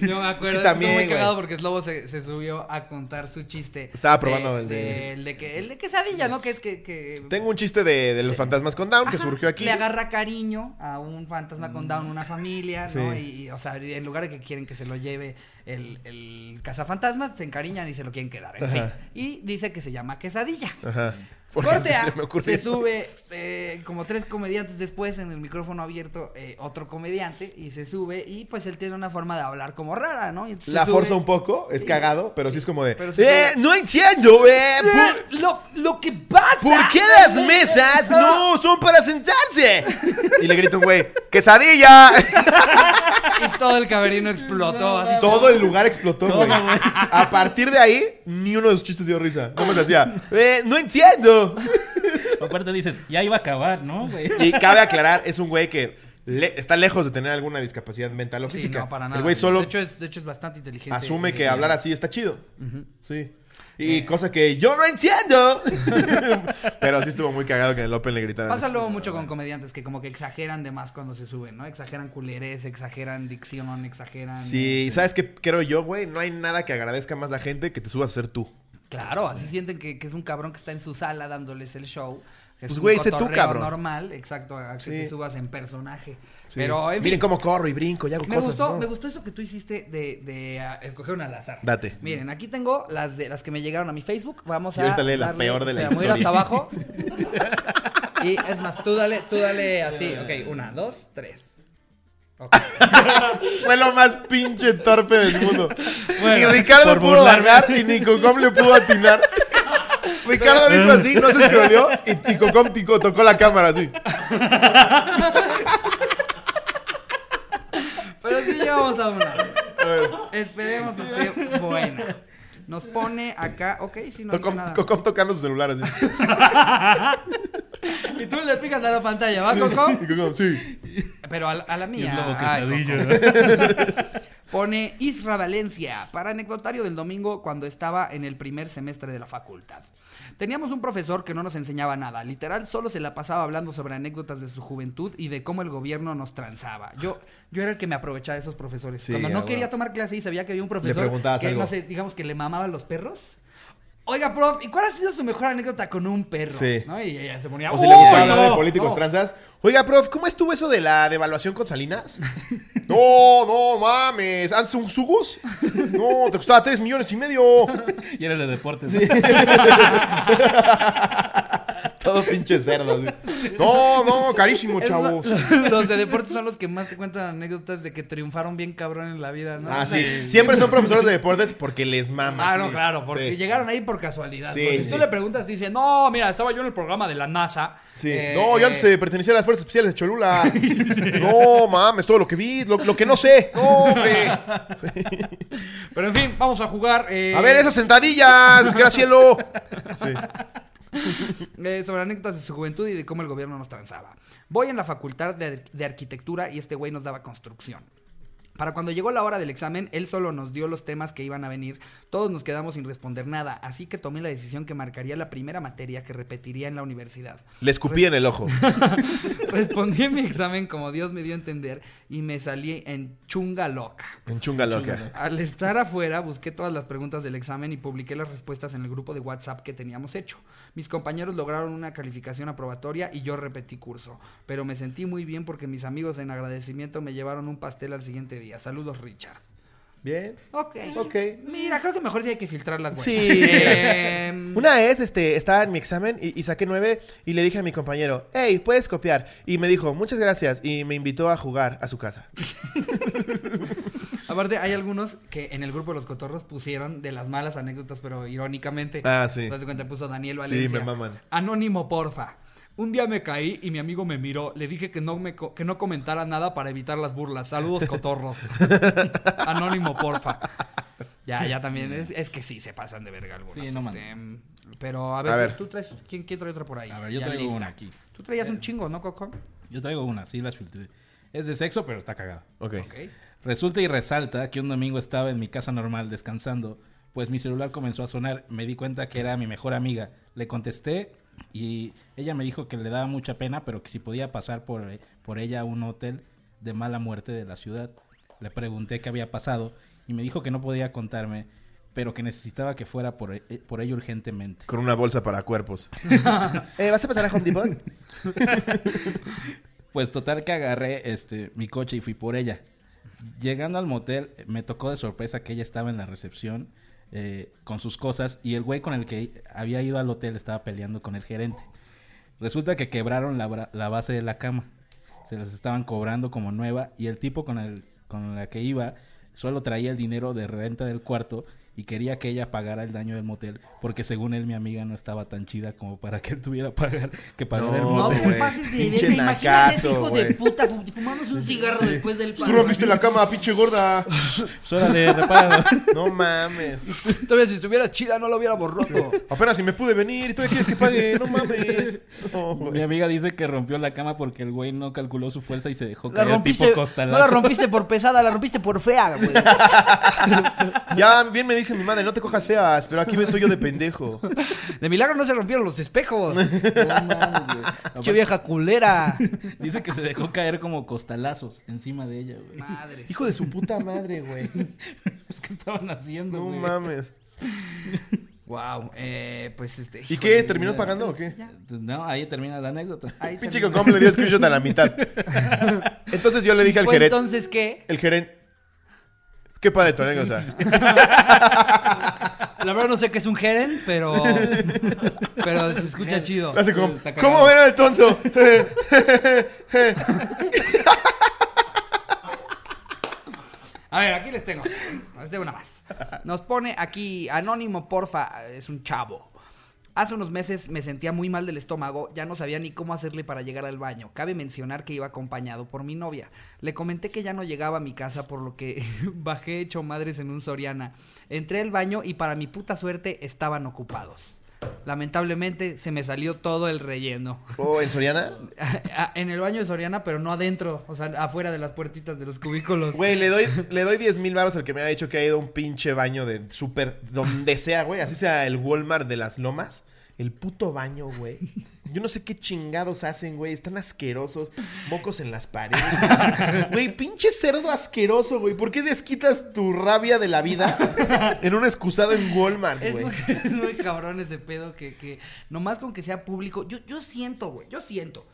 güey. [LAUGHS] Yo me acuerdo, Es que estuvo también, muy cagado porque Slobo se, se subió a contar su chiste. Estaba probando de, el de- de- el de que el de quesadilla, ¿no? Que es que, que Tengo un chiste de, de los Sí. fantasmas con Down que Ajá, surgió aquí. Le agarra cariño a un fantasma con Down, una familia, ¿no? Sí. Y, y, o sea, en lugar de que quieren que se lo lleve el, el cazafantasmas, se encariñan y se lo quieren quedar, en Ajá. fin. Y dice que se llama quesadilla. Ajá. Porque se me ocurrió. se sube eh, como tres comediantes después en el micrófono abierto eh, otro comediante y se sube y pues él tiene una forma de hablar como rara, ¿no? Entonces La forza un poco, es Sí. cagado, pero sí, es como de. Pero ¡Eh! ¡No entiendo, eh! ¿Por, Eh, Lo, lo que pasa. Por qué las mesas no son para sentarse? Y le grita un güey: ¡Quesadilla! [LAUGHS] Y todo el camerino explotó así. Todo el lugar explotó, güey. A partir de ahí, ni uno de sus chistes dio risa. No me decía, eh, no entiendo. [LAUGHS] Aparte dices, ya iba a acabar, ¿no, güey? Y cabe aclarar, es un güey que le- está lejos de tener alguna discapacidad mental o Sí, física. no, para nada. El güey solo De hecho, es, de hecho, es bastante inteligente. asume que hablar así está chido. Sí. Y cosa que yo no entiendo. [LAUGHS] [LAUGHS] Pero sí estuvo muy cagado que en el Open le gritaran. Pasa luego mucho con comediantes que como que exageran de más cuando se suben, ¿no? Exageran culerés, exageran dicción, exageran... Sí, este, ¿sabes qué creo yo, güey? No hay nada que agradezca más la gente que te subas a ser tú. Claro, así sienten que, que es un cabrón que está en su sala dándoles el show. Es Pues, güey, sé tú, cabrón. normal, exacto, a que Sí. te subas en personaje. Sí. Pero, en Miren fin, cómo corro y brinco y hago me cosas. gustó, ¿no? me gustó eso que tú hiciste de, de ah, escoger un al azar. Date. Miren, aquí tengo las de las que me llegaron a mi Facebook. Vamos Y a. ahorita lee la peor de la espera, voy a ir historia. hasta abajo. y es más, tú dale, tú dale así. Ok, una, dos, tres. Ok. [LAUGHS] Fue lo más pinche torpe del mundo. Bueno, ni Ricardo por pudo burlarme. largar y ni Cocom le pudo atinar. [LAUGHS] Ricardo lo hizo así, no se escroleó y, y Cocom tico- tocó la cámara así. Pero sí llevamos a una. A ver, Esperemos esté buena. Nos pone acá, ok, si no dice Cocom, nada. Cocom tocando su celular así. [LAUGHS] Y tú le picas a la pantalla, ¿va, Coco? Y Cocom, sí. Pero a, la- a la Y mía. es. [LAUGHS] Pone Isra Valencia, para anecdotario del domingo cuando estaba en el primer semestre de la facultad. Teníamos un profesor que no nos enseñaba nada, literal solo se la pasaba hablando sobre anécdotas de su juventud y de cómo el gobierno nos transaba. Yo, yo era el que me aprovechaba de esos profesores. Sí, Cuando no bueno. quería tomar clase y sabía que había un profesor que, algo. no sé, digamos que le mamaban los perros. Oiga, prof, ¿y cuál ha sido su mejor anécdota con un perro? Sí. ¿No? Y ella se ponía... O si le gustaba "Uy, hablar de políticos no". transas. Oiga, prof, ¿cómo estuvo eso de la devaluación con Salinas? [LAUGHS] No, no mames. ¿Ansun Sugos? No, te costaba 3 millones y medio. Y era de deportes. [LAUGHS] Todo pinche cerdo. así. [LAUGHS] No, no, carísimo, chavos. los de deportes son los que más te cuentan anécdotas de que triunfaron bien cabrón en la vida, ¿no? Ah, sí. Siempre son profesores de deportes porque les mama. Ah, no, sí. claro, porque Sí. llegaron ahí por casualidad. Si tú le preguntas, te dice, no, mira, estaba yo en el programa de la NASA. Sí. Eh, no, yo antes eh, pertenecía a las fuerzas especiales de Cholula. [LAUGHS] No, mames, todo lo que vi, lo, lo que no sé. No, hombre. [LAUGHS] Pero en fin, vamos a jugar. eh, A ver, esas sentadillas, Gracielo. Sí. [LAUGHS] eh, sobre anécdotas de su juventud y de cómo el gobierno nos transaba. Voy en la facultad de, de arquitectura y este güey nos daba construcción. Para cuando llegó la hora del examen, él solo nos dio los temas que iban a venir. Todos nos quedamos sin responder nada, así que tomé la decisión que marcaría la primera materia que repetiría en la universidad. Le escupí en el ojo. [LAUGHS] Respondí en mi examen como Dios me dio a entender y me salí en chunga loca. En chunga loca. Al estar afuera, busqué todas las preguntas del examen y publiqué las respuestas en el grupo de WhatsApp que teníamos hecho. Mis compañeros lograron una calificación aprobatoria y yo repetí curso. Pero me sentí muy bien porque mis amigos en agradecimiento me llevaron un pastel al siguiente día. Saludos, Richard. Bien. Ok. Ok. Mira, creo que mejor sí hay que filtrar las buenas. Sí. Em, [LAUGHS] Una vez este, estaba en mi examen y, y saqué nueve y le dije a mi compañero, hey, puedes copiar. Y me dijo, muchas gracias. Y me invitó a jugar a su casa. [LAUGHS] Aparte, hay algunos que en el grupo de los cotorros pusieron de las malas anécdotas, pero irónicamente. Ah, sí. ¿Te das cuenta? Puso Daniel Sí, Valencia. me maman. Anónimo, porfa. Un día me caí y mi amigo me miró. Le dije que no, me co- que no comentara nada para evitar las burlas. Saludos, [LAUGHS] cotorros. Anónimo, porfa. Ya, ya también. Es, es que sí, se pasan de verga algunos. Sí, no este, pero a ver, A tú- ver. Tú, traes. ¿quién, quién trae otra por ahí? A ver, yo Ya traigo lista. una aquí. Tú traías un chingo, ¿no, Coco? Yo traigo una, sí las filtré. Es de sexo, pero está cagada. Ok. Ok. Resulta y resalta que un domingo estaba en mi casa normal descansando, pues mi celular comenzó a sonar, me di cuenta que era mi mejor amiga. Le contesté y ella me dijo que le daba mucha pena, pero que si podía pasar por, por ella a un hotel de mala muerte de la ciudad. Le pregunté qué había pasado y me dijo que no podía contarme, pero que necesitaba que fuera por, e- por ello urgentemente. Con una bolsa para cuerpos. [LAUGHS] [LAUGHS] eh, ¿Vas a pasar a Home Depot? [LAUGHS] Pues total que agarré este mi coche y fui por ella. Llegando al motel, me tocó de sorpresa que ella estaba en la recepción eh, con sus cosas y el güey con el que había ido al hotel estaba peleando con el gerente. Resulta que quebraron la, la base de la cama. Se las estaban cobrando como nueva y el tipo con el con la que iba solo traía el dinero de renta del cuarto y quería que ella pagara el daño del motel porque según él mi amiga no estaba tan chida como para que él tuviera pagar que pagar el No, No motel. te güey. pases de verga. Imagínate ese hijo de puta fu- fumamos un cigarro después del Tú rompiste la cama, pinche gorda. Pues, repáralo. No mames. Todavía si estuvieras chida no lo hubiéramos roto. Apenas si me pude venir y todavía quieres que pague. No mames. No, Mi amiga dice que rompió la cama porque el güey no calculó su fuerza y se dejó La caer rompiste, tipo costalazo. no la rompiste por pesada, la rompiste por fea, güey. [LAUGHS] Ya bien me dije mi madre, no te cojas feas, pero aquí estoy yo de pendejo. [LAUGHS] De milagro no se rompieron los espejos. No mames, güey. [LAUGHS] Che vieja culera. [LAUGHS] Dice que se dejó caer como costalazos encima de ella, güey. Madres. Hijo de su puta madre, güey. Pues, ¿Qué estaban haciendo, No güey? mames. Wow. Eh, pues este. ¿Y híjole, qué? ¿Terminó pagando o qué? No, ahí termina la anécdota. Ahí Pinche terminó. Cocom le dio screenshot a la mitad. Entonces yo le dije al ¿Fue gerente. entonces qué? El gerente. Qué padre tu anécdota. [LAUGHS] [LAUGHS] La verdad no sé qué es un geren, pero. [LAUGHS] Pero se escucha chido. Hace como. ¿Cómo ven al tonto? A ver, aquí les tengo. Les tengo una más. Nos pone aquí, anónimo, porfa, es un chavo. Hace unos meses me sentía muy mal del estómago, ya no sabía ni cómo hacerle para llegar al baño. Cabe mencionar que iba acompañado por mi novia. Le comenté que ya no llegaba a mi casa, por lo que [LAUGHS] bajé hecho madres en un Soriana. Entré al baño y para mi puta suerte estaban ocupados. Lamentablemente se me salió todo el relleno. [LAUGHS] ¿O en Soriana? [LAUGHS] en el baño de Soriana, pero no adentro, o sea, afuera de las puertitas de los cubículos. Güey, le doy, le doy 10 mil baros al que me ha dicho que ha ido a un pinche baño de súper, donde sea, güey. Así sea el Walmart de las lomas. El puto baño, güey. Yo no sé qué chingados hacen, güey. Están asquerosos. Mocos en las paredes. Güey, pinche cerdo asqueroso, güey. ¿Por qué desquitas tu rabia de la vida en un excusado en Walmart, Es güey? muy, [LAUGHS] es muy cabrón ese pedo que, que nomás con que sea público. Yo, yo siento, güey, yo siento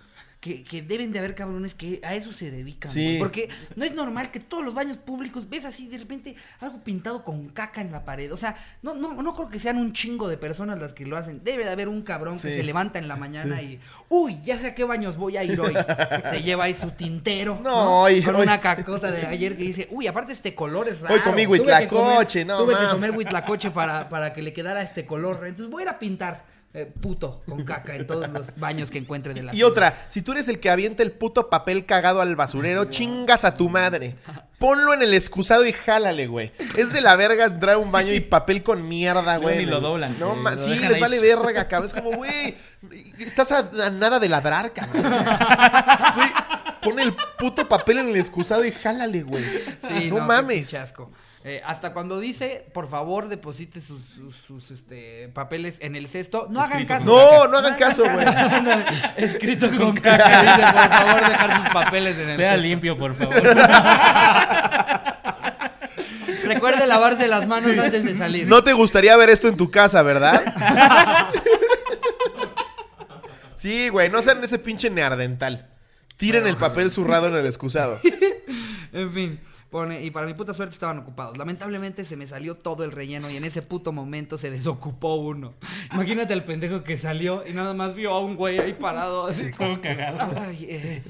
que, que deben de haber cabrones que a eso se dedican. Sí. güey, Porque no es normal que todos los baños públicos ves así de repente algo pintado con caca en la pared. O sea, no, no, no creo que sean un chingo de personas las que lo hacen. Debe de haber un cabrón que se levanta en la mañana y, uy, ya sé a qué baños voy a ir hoy. [LAUGHS] Se lleva ahí su tintero. No, No, hoy- con hoy- una cacota de ayer que dice, uy, aparte este color es raro. Hoy comí Tuve que huitlacoche, no, Tuve que comer huitlacoche para, para que le quedara este color. Entonces voy a ir a pintar eh, puto con caca en todos los baños que encuentre de la Y ciudad. otra, si tú eres el que avienta el puto papel cagado al basurero, chingas a tu madre. Ponlo en el excusado y jálale, güey. Es de la verga entrar a un baño y papel con mierda, güey. ni lo doblan, No, lo sí, les ahí. vale verga, cabrón. Es como, güey, estás a, a nada de ladrar, cabrón. Güey, pon el puto papel en el excusado y jálale, güey. Sí, no, mames. pinche asco. Eh, hasta cuando dice, por favor, deposite sus, sus, sus, este, papeles en el cesto. No hagan caso. No, no hagan caso, güey. Escrito con caca. Dice, por favor, dejar sus papeles en el Sea cesto. limpio, por favor. [LAUGHS] Recuerde lavarse las manos antes de salir. No te gustaría ver esto en tu casa, ¿verdad? [LAUGHS] Sí, güey, no sean ese pinche neardental. Tiren el papel zurrado en el excusado. [LAUGHS] En fin, pone, y para mi puta suerte estaban ocupados. Lamentablemente se me salió todo el relleno y en ese puto momento se desocupó uno. Imagínate al pendejo que salió y nada más vio a un güey ahí parado así cagado. Ay, eh,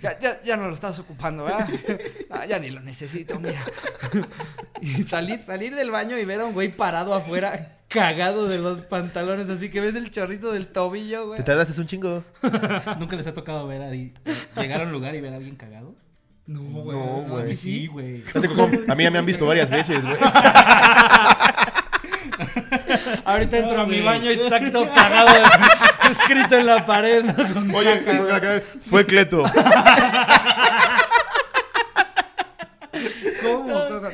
ya, ya, ya no lo estás ocupando, ¿verdad? [LAUGHS] Ah, ya ni lo necesito, mira. [LAUGHS] Y salir, salir del baño y ver a un güey parado afuera, cagado de los pantalones, así que ves el chorrito del tobillo, güey. Te tardaste un chingo. [LAUGHS] ¿Nunca les ha tocado ver ahí, llegar a un lugar y ver a alguien cagado? No, güey. No, güey. Mí sí, güey. [LAUGHS] A mí ya me han visto varias veces, güey. [LAUGHS] Ahorita entro No, a mi baño y está todo cagado, [LAUGHS] escrito en la pared. ¿no? Oye, caca, fue Cleto. ¿Cómo?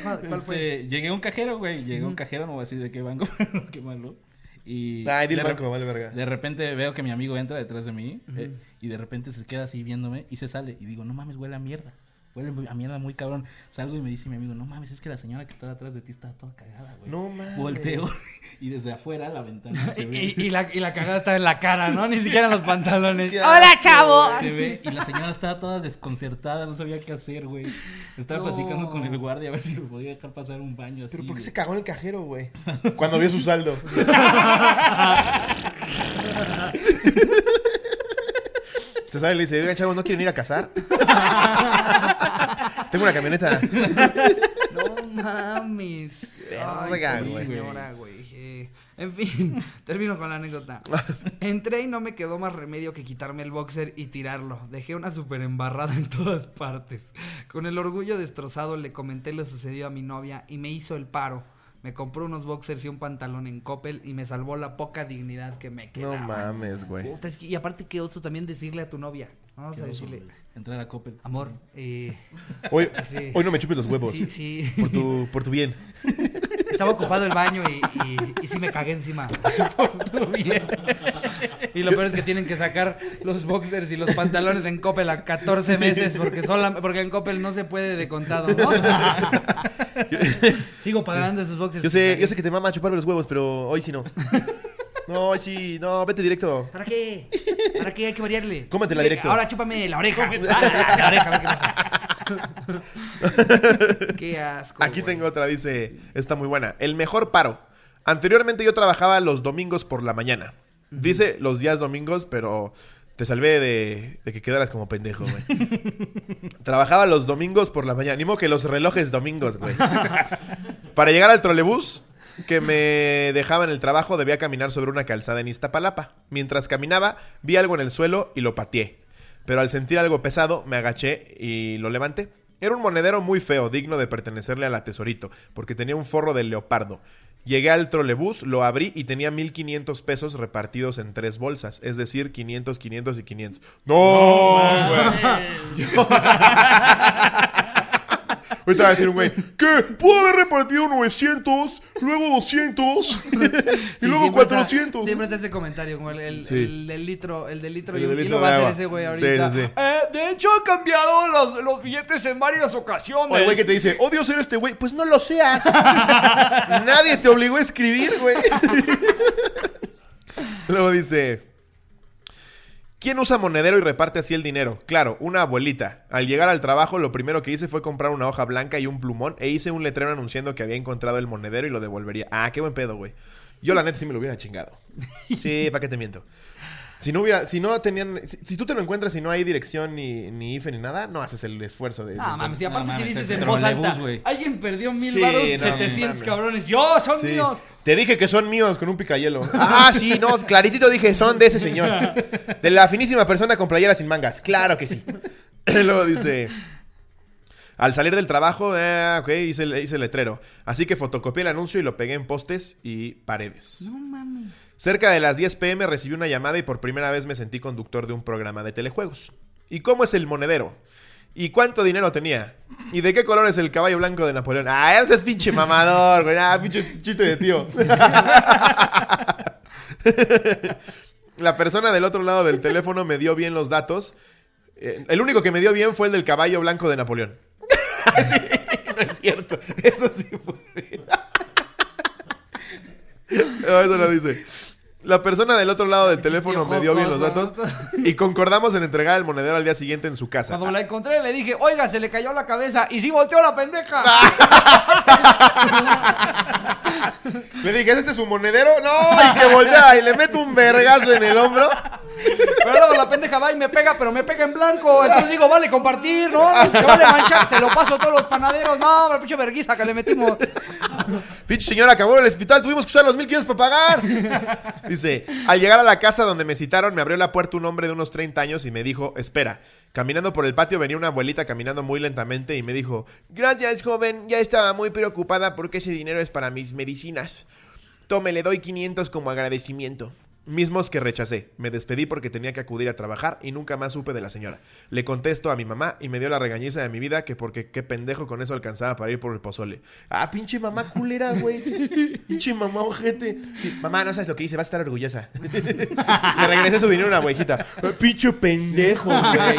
¿Cuál, fue? Este, llegué a un cajero, güey. Llegué a un cajero, no voy a decir de qué banco, pero qué malo. Y Ay, dile de, banco, vale verga. de repente veo que mi amigo entra detrás de mí eh, y de repente se queda así viéndome y se sale. Y digo, no mames, huele a mierda. Huele a mierda muy cabrón. Salgo y me dice mi amigo, no mames, es que la señora que estaba atrás de ti está toda cagada, güey. No mames. Volteo [LAUGHS] y desde afuera la ventana se ve. Y, y la, y la cagada está en la cara, ¿no? Ni siquiera en los pantalones. [LAUGHS] ¡Hola, chavo! Se ve y la señora estaba toda desconcertada, no sabía qué hacer, güey. Estaba No. platicando con el guardia a ver si lo podía dejar pasar un baño así. ¿Pero por qué se cagó en el cajero, güey? [LAUGHS] Cuando vio su saldo. Se sale y le dice, oigan, chavos, ¿no quieren ir a cazar? Tengo una camioneta. No mames. Ay, Verga, sí, güey. señora, güey. Eh, en fin, [LAUGHS] termino con la anécdota. Entré y no me quedó más remedio que quitarme el boxer y tirarlo. Dejé una super embarrada en todas partes. Con el orgullo destrozado le comenté lo sucedido a mi novia y me hizo el paro. Me compró unos boxers y un pantalón en Coppel y me salvó la poca dignidad que me No quedaba. mames, güey. Y aparte qué oso también decirle a tu novia. Vamos a Qué decirle. Entrar a Coppel. amor, eh, [LAUGHS] Hoy, Sí. hoy no me chupes los huevos. sí, sí. Por, tu, por tu bien. [LAUGHS] Estaba ocupado el baño y, y, y sí me cagué encima. [LAUGHS] Todo bien. Y lo peor es que tienen que sacar los boxers y los pantalones en Coppel a 14 meses porque, sola, porque en Coppel no se puede de contado, ¿no? Sigo pagando esos boxers. Yo sé, yo sé que te mama chuparme los huevos, pero hoy sí no. No, sí. No, vete directo. ¿Para qué? ¿Para qué hay que variarle? Cómetela directo. Ahora chúpame la oreja. Ah, la oreja, a ver qué pasa. [LAUGHS] qué asco. Aquí güey. tengo otra, dice, está muy buena. El mejor paro. Anteriormente yo trabajaba los domingos por la mañana. Dice los días domingos, pero te salvé de, de que quedaras como pendejo, güey. [LAUGHS] trabajaba los domingos por la mañana. Ni modo que los relojes domingos, güey. Para llegar al trolebús que me dejaba en el trabajo, debía caminar sobre una calzada en Iztapalapa. Mientras caminaba, vi algo en el suelo y lo pateé. Pero al sentir algo pesado, me agaché y lo levanté. Era un monedero muy feo, digno de pertenecerle a la tesorito, porque tenía un forro de leopardo. Llegué al trolebús, lo abrí y tenía 1500 pesos repartidos en tres bolsas, es decir, 500, 500 y 500. ¡No! güey! [LAUGHS] Ahorita va a decir un güey, ¿qué? ¿Puedo haber repartido 900, luego 200 [LAUGHS] y Sí, luego siempre 400? Está, siempre está ese comentario, como el, el, Sí. el del litro, el del litro El y un kilo litro va a ser ese güey ahorita. sí, sí. Eh, de hecho, he cambiado los, los billetes en varias ocasiones. O el güey que te dice, odio ser este güey. Pues no lo seas. [LAUGHS] Nadie te obligó a escribir, güey. [LAUGHS] Luego dice, ¿quién usa monedero y reparte así el dinero? Claro, una abuelita. Al llegar al trabajo, lo primero que hice fue comprar una hoja blanca y un plumón e hice un letrero anunciando que había encontrado el monedero y lo devolvería. Ah, qué buen pedo, güey. Yo la neta sí me lo hubiera chingado. [LAUGHS] Sí, ¿para qué te miento? Si no hubiera, si no tenían, si, si tú te lo encuentras y no hay dirección ni, ni IFE ni nada, no haces el esfuerzo de... No, de- mames, y aparte No, si mames, dices el en voz alta, güey. alguien perdió mil Sí, varos, no, 700 mames. cabrones. ¡Yo, son Sí. míos! Te dije que son míos con un picayelo. Ah, sí, no, claritito dije, son de ese señor. De la finísima persona con playera sin mangas. Claro que sí. [LAUGHS] Luego dice. Al salir del trabajo, eh, ok, hice el, hice el letrero. Así que fotocopié el anuncio y lo pegué en postes y paredes. No mames. Cerca de las 10 pm recibí una llamada y por primera vez me sentí conductor de un programa de telejuegos. ¿Y cómo es el monedero? ¿Y cuánto dinero tenía? ¿Y de qué color es el caballo blanco de Napoleón? Ah, ese es pinche mamador, güey. Ah, pinche chiste de tío. [LAUGHS] La persona del otro lado del teléfono me dio bien los datos. Eh, el único que me dio bien fue el del caballo blanco de Napoleón. [LAUGHS] no es cierto. Eso sí fue. [LAUGHS] Eso lo dice. La persona del otro lado del teléfono me dio bien los datos y concordamos en entregar el monedero al día siguiente en su casa. Cuando la encontré le dije, oiga, se le cayó la cabeza y sí volteó la pendeja. [LAUGHS] Le dije, ¿es este su monedero? No, y que voltea y le meto un vergazo en el hombro. Pero luego la pendeja va y me pega, pero me pega en blanco. Entonces digo, vale compartir, ¿no? Se vale manchar, se lo paso a todos los panaderos. No, la pinche verguiza que le metimos. Pinche señora acabó el hospital, tuvimos que usar los 1500 para pagar. [LAUGHS] Dice, al llegar a la casa donde me citaron, me abrió la puerta un hombre de unos 30 años y me dijo, espera. Caminando por el patio venía una abuelita caminando muy lentamente y me dijo, gracias joven, ya estaba muy preocupada porque ese dinero es para mis medicinas. Tome, le doy 500 como agradecimiento. Mismos que rechacé. Me despedí porque tenía que acudir a trabajar y nunca más supe de la señora. Le contesto a mi mamá y me dio la regañiza de mi vida que porque qué pendejo con eso alcanzaba para ir por el pozole. Ah, pinche mamá culera, güey. pinche mamá ojete. Mamá, no sabes lo que hice, vas a estar orgullosa. [LAUGHS] Le regresé su dinero a una. Ah, pinche pendejo, güey.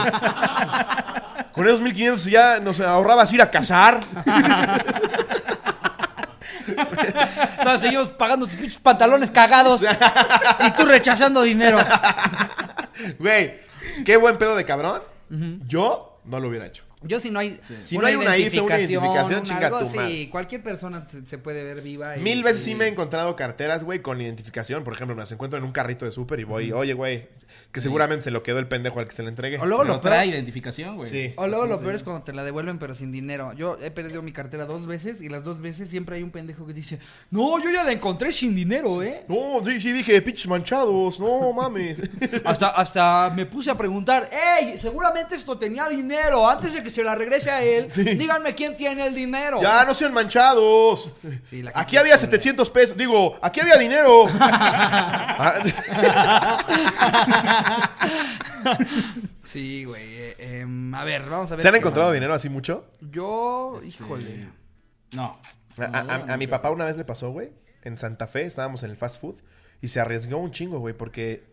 Con esos 1500 ya nos ahorrabas ir a cazar. [LAUGHS] [LAUGHS] Entonces seguimos pagando tus pinches pantalones cagados. y tú rechazando dinero. [LAUGHS] Güey, qué buen pedo de cabrón. Yo no lo hubiera hecho. Yo si no hay Si no hay una IFE, una identificación, algo, sí, cualquier persona se, puede ver viva. y- Mil veces y- sí me he encontrado carteras, güey, con identificación. Por ejemplo, me las encuentro en un carrito de súper y voy, oye, güey, que seguramente se lo quedó el pendejo al que se le entregue. O luego Pero lo trae peor, identificación, güey. Sí. o luego lo peor es cuando te la devuelven pero sin dinero. Yo he perdido mi cartera dos veces y las dos veces siempre hay un pendejo que dice, no, yo ya la encontré sin dinero, ¿eh? No, sí, sí, dije, pinches manchados, no mames. [LAUGHS] Hasta, hasta me puse a preguntar, ¡Ey! Seguramente esto tenía dinero. Antes de que se la regrese a él, díganme quién tiene el dinero. ya, no sean manchados. Sí, la aquí había 700 pesos. Digo, aquí había dinero. [LAUGHS] [LAUGHS] [LAUGHS] Sí, güey. eh, em, a ver, vamos a ver. ¿Se han encontrado más. dinero así mucho? Yo, híjole. No. A, a- a- a mi papá una vez le pasó, güey. En Santa Fe estábamos en el fast food y se arriesgó un chingo, güey, porque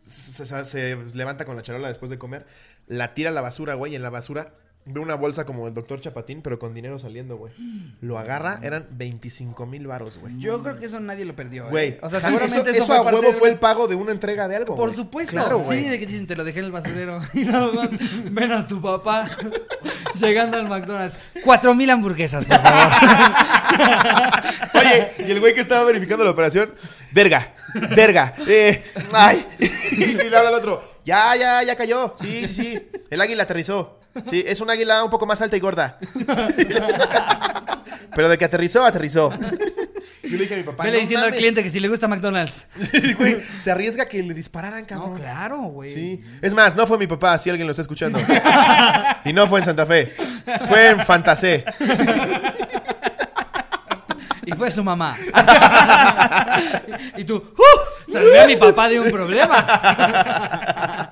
se, se- se levanta con la charola después de comer, la tira a la basura, güey, y en la basura ve una bolsa como el doctor Chapatín, pero con dinero saliendo, güey. Lo agarra, eran 25 mil varos, güey. Yo creo que eso nadie lo perdió. ¿eh? Güey, o sea, seguramente eso, eso, eso a huevo de fue el pago de una entrega de algo. Por supuesto. Claro, güey. Sí, de que dicen, te lo dejé en el basurero. [LAUGHS] Y nada más, ven a tu papá [LAUGHS] llegando al McDonald's. Cuatro mil hamburguesas, por favor. [LAUGHS] Oye, y el güey que estaba verificando la operación, verga, verga, eh, ay. Y le habla al otro, ya, ya, ya cayó. Sí, sí, sí. El águila aterrizó. Sí, es un águila un poco más alta y gorda. [LAUGHS] Pero de que aterrizó, aterrizó. Yo le dije a mi papá, Vele "No diciendo al mames". cliente que si le gusta McDonald's. Güey, se arriesga que le dispararan, No, cabrón. claro, güey. Sí. Es más, no fue mi papá, si alguien lo está escuchando. Y no fue en Santa Fe. Fue en Fantasé. Y fue su mamá. [LAUGHS] y tú, ¡uh! Salvé a mi papá de un problema.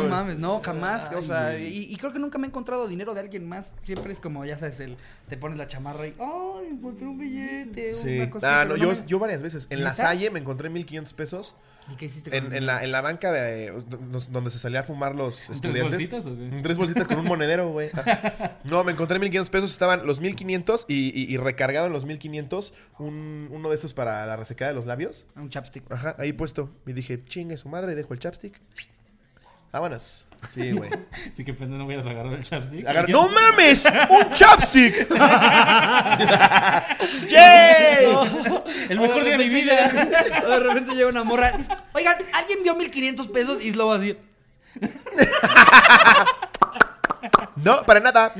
No mames. no, jamás. o sea, y, y creo que nunca me he encontrado dinero de alguien más. Siempre es como, ya sabes, el, te pones la chamarra y, ¡ay! Encontré un billete. Sí. Una cosa, Ah, no, yo, me- yo varias veces. En la. Salle me encontré 1500 pesos. ¿Y qué hiciste con En, en la, en la banca de, eh, donde se salía a fumar los ¿Tres estudiantes. bolsitas o qué? [LAUGHS] Tres bolsitas con un monedero, güey. Ah. [LAUGHS] No, me encontré 1500 pesos. Estaban los 1500 y, y, y recargado en los 1500 un, uno de estos para la resecada de los labios. Un chapstick. Ajá, ahí puesto. Y dije, chingue su madre, dejo el chapstick. Vámonos. Sí, güey. [LAUGHS] Sí que pendejo no hubieras agarrado el chapstick. Agar- ¡No mames! ¡Un chapstick! [LAUGHS] [LAUGHS] El mejor día de mi vida. De repente llega una morra. dice, Oigan, ¿alguien vio 1500 pesos? Y luego así. No, para nada.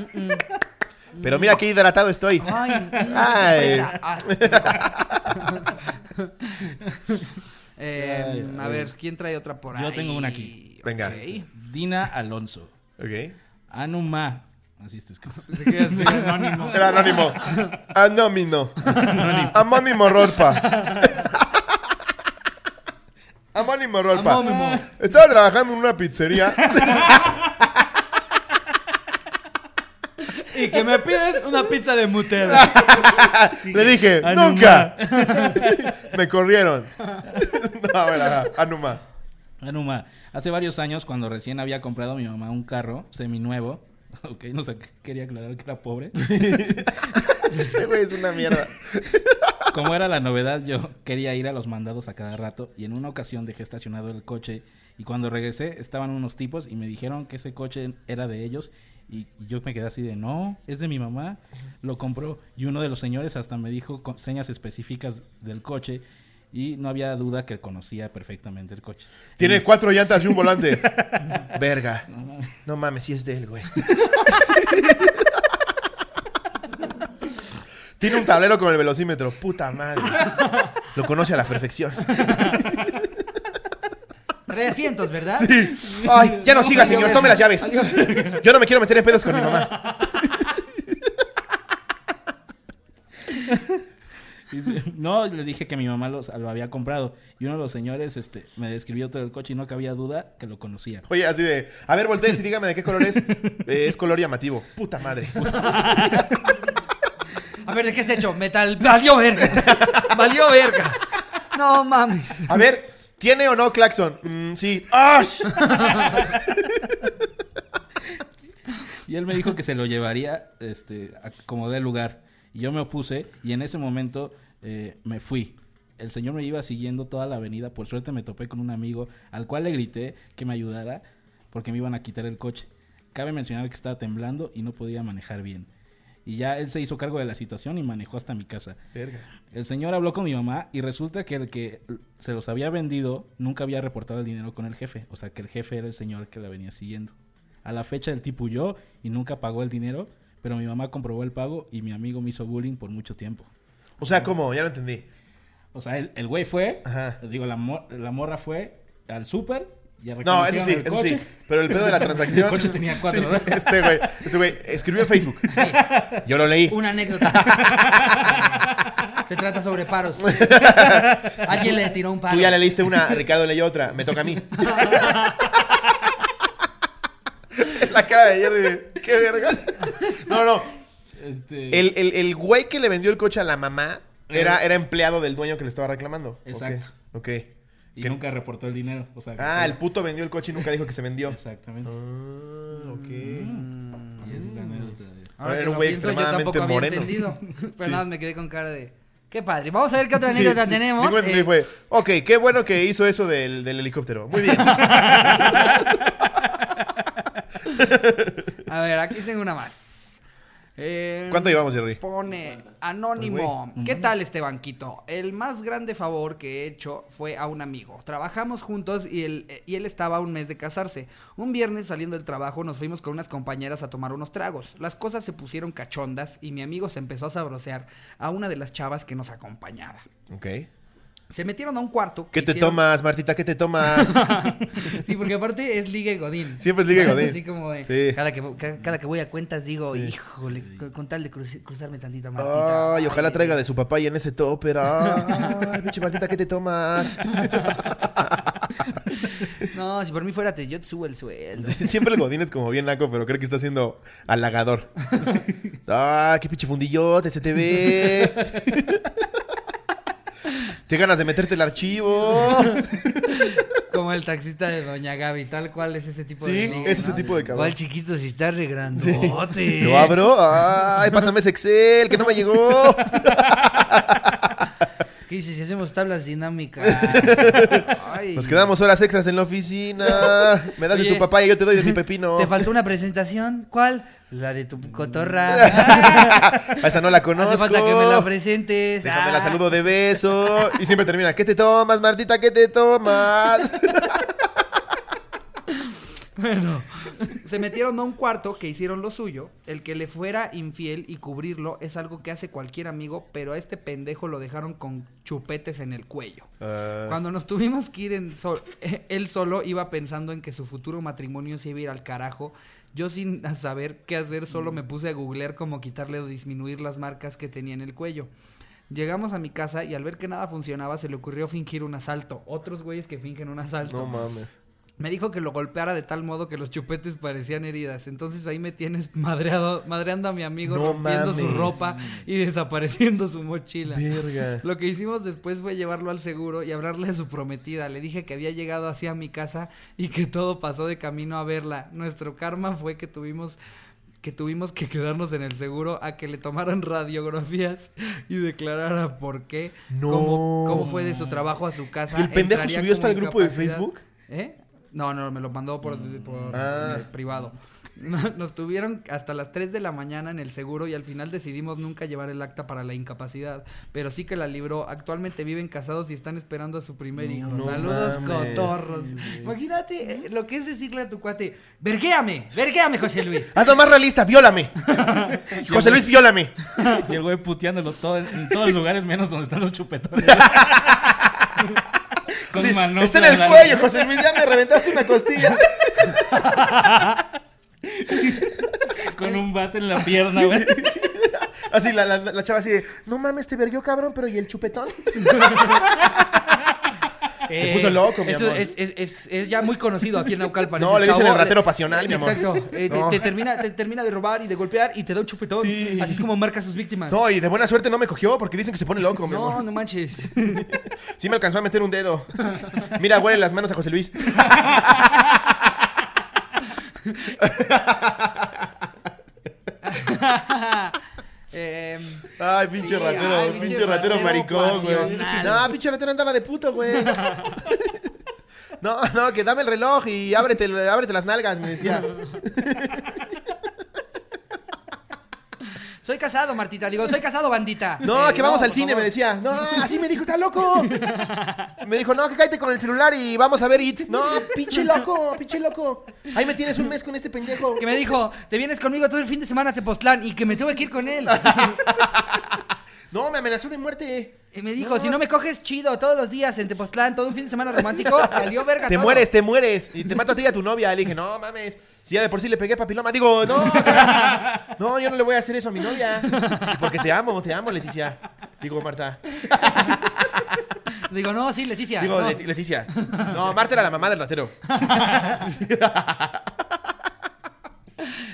Pero mira qué hidratado estoy. Ay, mm, Ay. Eh, a ver, ¿quién trae otra por ahí? Yo tengo una aquí. Venga. Dina Alonso. Ok. Anuma. Así está escrito. Se queda así, anónimo. Era anónimo. Anónimo. Anónimo Rolpa. Anónimo Rolpa. Anónimo. Estaba trabajando en una pizzería. [LAUGHS] Y que me piden una pizza de Nutella. [LAUGHS] Le dije, Anuma. nunca. [LAUGHS] Me corrieron. [LAUGHS] No, a ver, ajá. Anuma. Anuma. Hace varios años, cuando recién había comprado mi mamá un carro seminuevo. Ok, no sé, quería aclarar que era pobre. Este güey es una mierda. Como era la novedad, yo quería ir a los mandados a cada rato y en una ocasión dejé estacionado el coche y cuando regresé estaban unos tipos y me dijeron que ese coche era de ellos y y yo me quedé así de no, es de mi mamá, lo compró y uno de los señores hasta me dijo con señas específicas del coche y no había duda que conocía perfectamente el coche. Tiene [LAUGHS] cuatro llantas y un volante. [LAUGHS] Verga. No mames, si es de él, güey. Tiene un tablero con el velocímetro. Puta madre. Lo conoce a la perfección. [LAUGHS] Trae asientos, ¿verdad? Ay, ya no siga, señor. Tome las llaves. Yo no me quiero meter en pedos con mi mamá. [LAUGHS] No, le dije que mi mamá los- lo había comprado y uno de los señores este, me describió todo el coche y no cabía duda que lo conocía. Oye, así de. A ver, voltees y dígame de qué color es. Eh, es color llamativo. Puta madre. [LAUGHS] A ver, ¿de qué es hecho? Metal. Valió verga. Valió verga. No mames. A ver, ¿tiene o no claxon? Mm, sí. ¡Ash! [LAUGHS] Y él me dijo que se lo llevaría este, a como dé lugar. Y yo me opuse y en ese momento eh, me fui. El señor me iba siguiendo toda la avenida. Por suerte me topé con un amigo al cual le grité que me ayudara porque me iban a quitar el coche. Cabe mencionar que estaba temblando y no podía manejar bien. Y ya él se hizo cargo de la situación y manejó hasta mi casa. Verga. El señor habló con mi mamá y resulta que el que se los había vendido nunca había reportado el dinero con el jefe. O sea, que el jefe era el señor que la venía siguiendo. A la fecha el tipo huyó y nunca pagó el dinero, pero mi mamá comprobó el pago y mi amigo me hizo bullying por mucho tiempo. O sea, ¿cómo? Ya no entendí. O sea, el, el güey fue, Ajá. digo, la, mor- la morra fue al súper y No, eso sí, eso coche. sí. Pero el pedo de la [LAUGHS] transacción. El coche tenía cuatro Sí. Este güey, este güey escribió en Facebook. Yo lo leí. Una anécdota. Se trata sobre paros. [LAUGHS] Alguien le tiró un paro. Tú ya le leíste una, Ricardo leyó otra. Me toca a mí. la cara de Jerry ¿Qué verga? No, no. Este, El, el, el güey que le vendió el coche a la mamá era, era empleado del dueño que le estaba reclamando. Exacto. Ok. ok. Y que- nunca reportó el dinero. O sea, Ah, que- el puto vendió el coche y nunca dijo que se vendió. Exactamente. Ah, ok. Y esa es la anécdota de- Ahora Era un lo güey yo extremadamente tampoco había moreno. entendido. [LAUGHS] Pero Sí. nada me quedé con cara de... Qué padre. Vamos a ver qué otra anécdota sí. tenemos. Entendí Eh, fue, ok, qué bueno que hizo eso del, del helicóptero. Muy bien. [LAUGHS] A ver, aquí tengo una más. Eh, ¿Cuánto llevamos, Jerry? Pone Anónimo. ¿Qué tal este banquito? El más grande favor que he hecho fue a un amigo. Trabajamos juntos y él, eh, y él estaba a un mes de casarse. Un viernes saliendo del trabajo nos fuimos con unas compañeras a tomar unos tragos. Las cosas se pusieron cachondas y mi amigo se empezó a sabrosear a una de las chavas que nos acompañaba. Ok. Se metieron a un cuarto. ¿Qué te hicieron- tomas, Martita? ¿Qué te tomas? [LAUGHS] Sí, porque aparte es Ligue Godín. Siempre es Ligue ¿Sabes? Godín. [LAUGHS] Así como de, Sí. cada, que, ca- cada que voy a cuentas digo, híjole, con, tal de cruzarme tantito a Martita. Ay, ojalá Ay, traiga de su papá y en ese topper. Ay, pinche Martita, ¿qué te tomas? [LAUGHS] No, si por mí fuera, te, yo te subo el sueldo. Siempre el Godín es como bien naco, pero creo que está siendo halagador. Ah, qué pinche fundillote se te ve. Qué ganas de meterte el archivo. [LAUGHS] Como el taxista de Doña Gaby, tal cual es ese tipo Sí, de ligue, es ese ¿no? tipo de cabrón. Igual chiquito si está regrandote. Lo abro. Ay, pásame ese Excel, que no me llegó. [LAUGHS] ¿Qué dices si hacemos tablas dinámicas? [LAUGHS] Ay. Nos quedamos horas extras en la oficina. Me das de tu papá y yo te doy de mi pepino. ¿Te faltó una presentación? ¿Cuál? La de tu cotorra. A [LAUGHS] esa no la conozco. Hace falta que me la presentes. Déjame la Ah. saludo de beso. Y siempre termina. ¿Qué te tomas, Martita? ¿Qué te tomas? [LAUGHS] [LAUGHS] Bueno, Se metieron a un cuarto que hicieron lo suyo. El que le fuera infiel y cubrirlo es algo que hace cualquier amigo, pero a este pendejo lo dejaron con chupetes en el cuello. Ah, Cuando nos tuvimos que ir en sol- [LAUGHS] él solo iba pensando en que su futuro matrimonio se iba a ir al carajo. Yo sin saber qué hacer solo me puse a googlear cómo quitarle o disminuir las marcas que tenía en el cuello. Llegamos a mi casa y al ver que nada funcionaba se le ocurrió fingir un asalto. Otros güeyes que fingen un asalto. no mames. Me dijo que lo golpeara de tal modo que los chupetes parecían heridas. Entonces ahí me tienes [LAUGHS] madreado, madreando a mi amigo, No rompiendo su ropa y desapareciendo su mochila. Verga. [LAUGHS] Lo que hicimos después fue llevarlo al seguro y hablarle a su prometida. Le dije que había llegado así a mi casa y que todo pasó de camino a verla. Nuestro karma fue que tuvimos que tuvimos que quedarnos en el seguro a que le tomaran radiografías y declarara por qué, No. cómo, cómo fue de su trabajo a su casa. ¿Y el pendejo subió como al grupo de. Facebook? ¿Eh? No, no, me lo mandó por, por Ah. eh, privado. [LAUGHS] Nos tuvieron hasta las 3 de la mañana en el seguro y al final decidimos nunca llevar el acta para la incapacidad. Pero sí que la libró. Actualmente viven casados y están esperando a su primer hijo. no Saludos, mames. cotorros. Imagínate eh, lo que es decirle a tu cuate: ¡Verguéame! ¡Verguéame, José Luis! [LAUGHS] Hazlo más realista, viólame. [LAUGHS] José Luis, viólame. Y el güey puteándolo todo en, en todos los lugares menos donde están los chupetones. Con Sí, manopla está en el cuello, José Luis. Ya me reventaste una costilla. [LAUGHS] Con un bate en la pierna, güey. Así la, la, la chava así de, no mames, te verguió, cabrón, pero ¿y el chupetón? [LAUGHS] Se puso loco, mi eso amor. Es, es, es, es ya muy conocido aquí en Naucalpan. No, le dicen el ratero pasional, mi amor. Exacto. Eh, te- No. te, termina, te termina de robar y de golpear y te da un chupetón. Sí. Así es como marca a sus víctimas. No, y de buena suerte no me cogió porque dicen que se pone loco, mi no, amor. no manches. [LAUGHS] Sí me alcanzó a meter un dedo. Mira, huele las manos a José Luis. [LAUGHS] Eh, Ay, pinche Sí, ratero, ay, pinche, pinche ratero, ratero maricón, güey. No, pinche ratero andaba de puto, güey. [LAUGHS] No, no, que dame el reloj y ábrete, ábrete las nalgas, me decía. [LAUGHS] soy casado, Martita. Digo, soy casado, bandita. [LAUGHS] No, Eh, que vamos al cine, favor. me decía. No, así me dijo, está loco. [LAUGHS] Me dijo, no, que cállate con el celular y vamos a ver It. No, pinche loco, pinche loco. Ahí me tienes un mes con este pendejo. Que me dijo, te vienes conmigo todo el fin de semana a Tepoztlán y que me tuve que ir con él. [LAUGHS] No, me amenazó de muerte. Y me dijo, si no me coges chido todos los días en Tepoztlán, todo un fin de semana romántico, valió verga Te todo. mueres, te mueres. Y te mato a ti y a tu novia. Le dije, no mames. Si ya de por sí le pegué papiloma. Digo, no, o sea, [LAUGHS] no, yo no le voy a hacer eso a mi novia. Porque te amo, te amo, Leticia. Digo, Marta. Digo, no, sí, Leticia. Digo, no. Leticia. No, Marta era la mamá del ratero.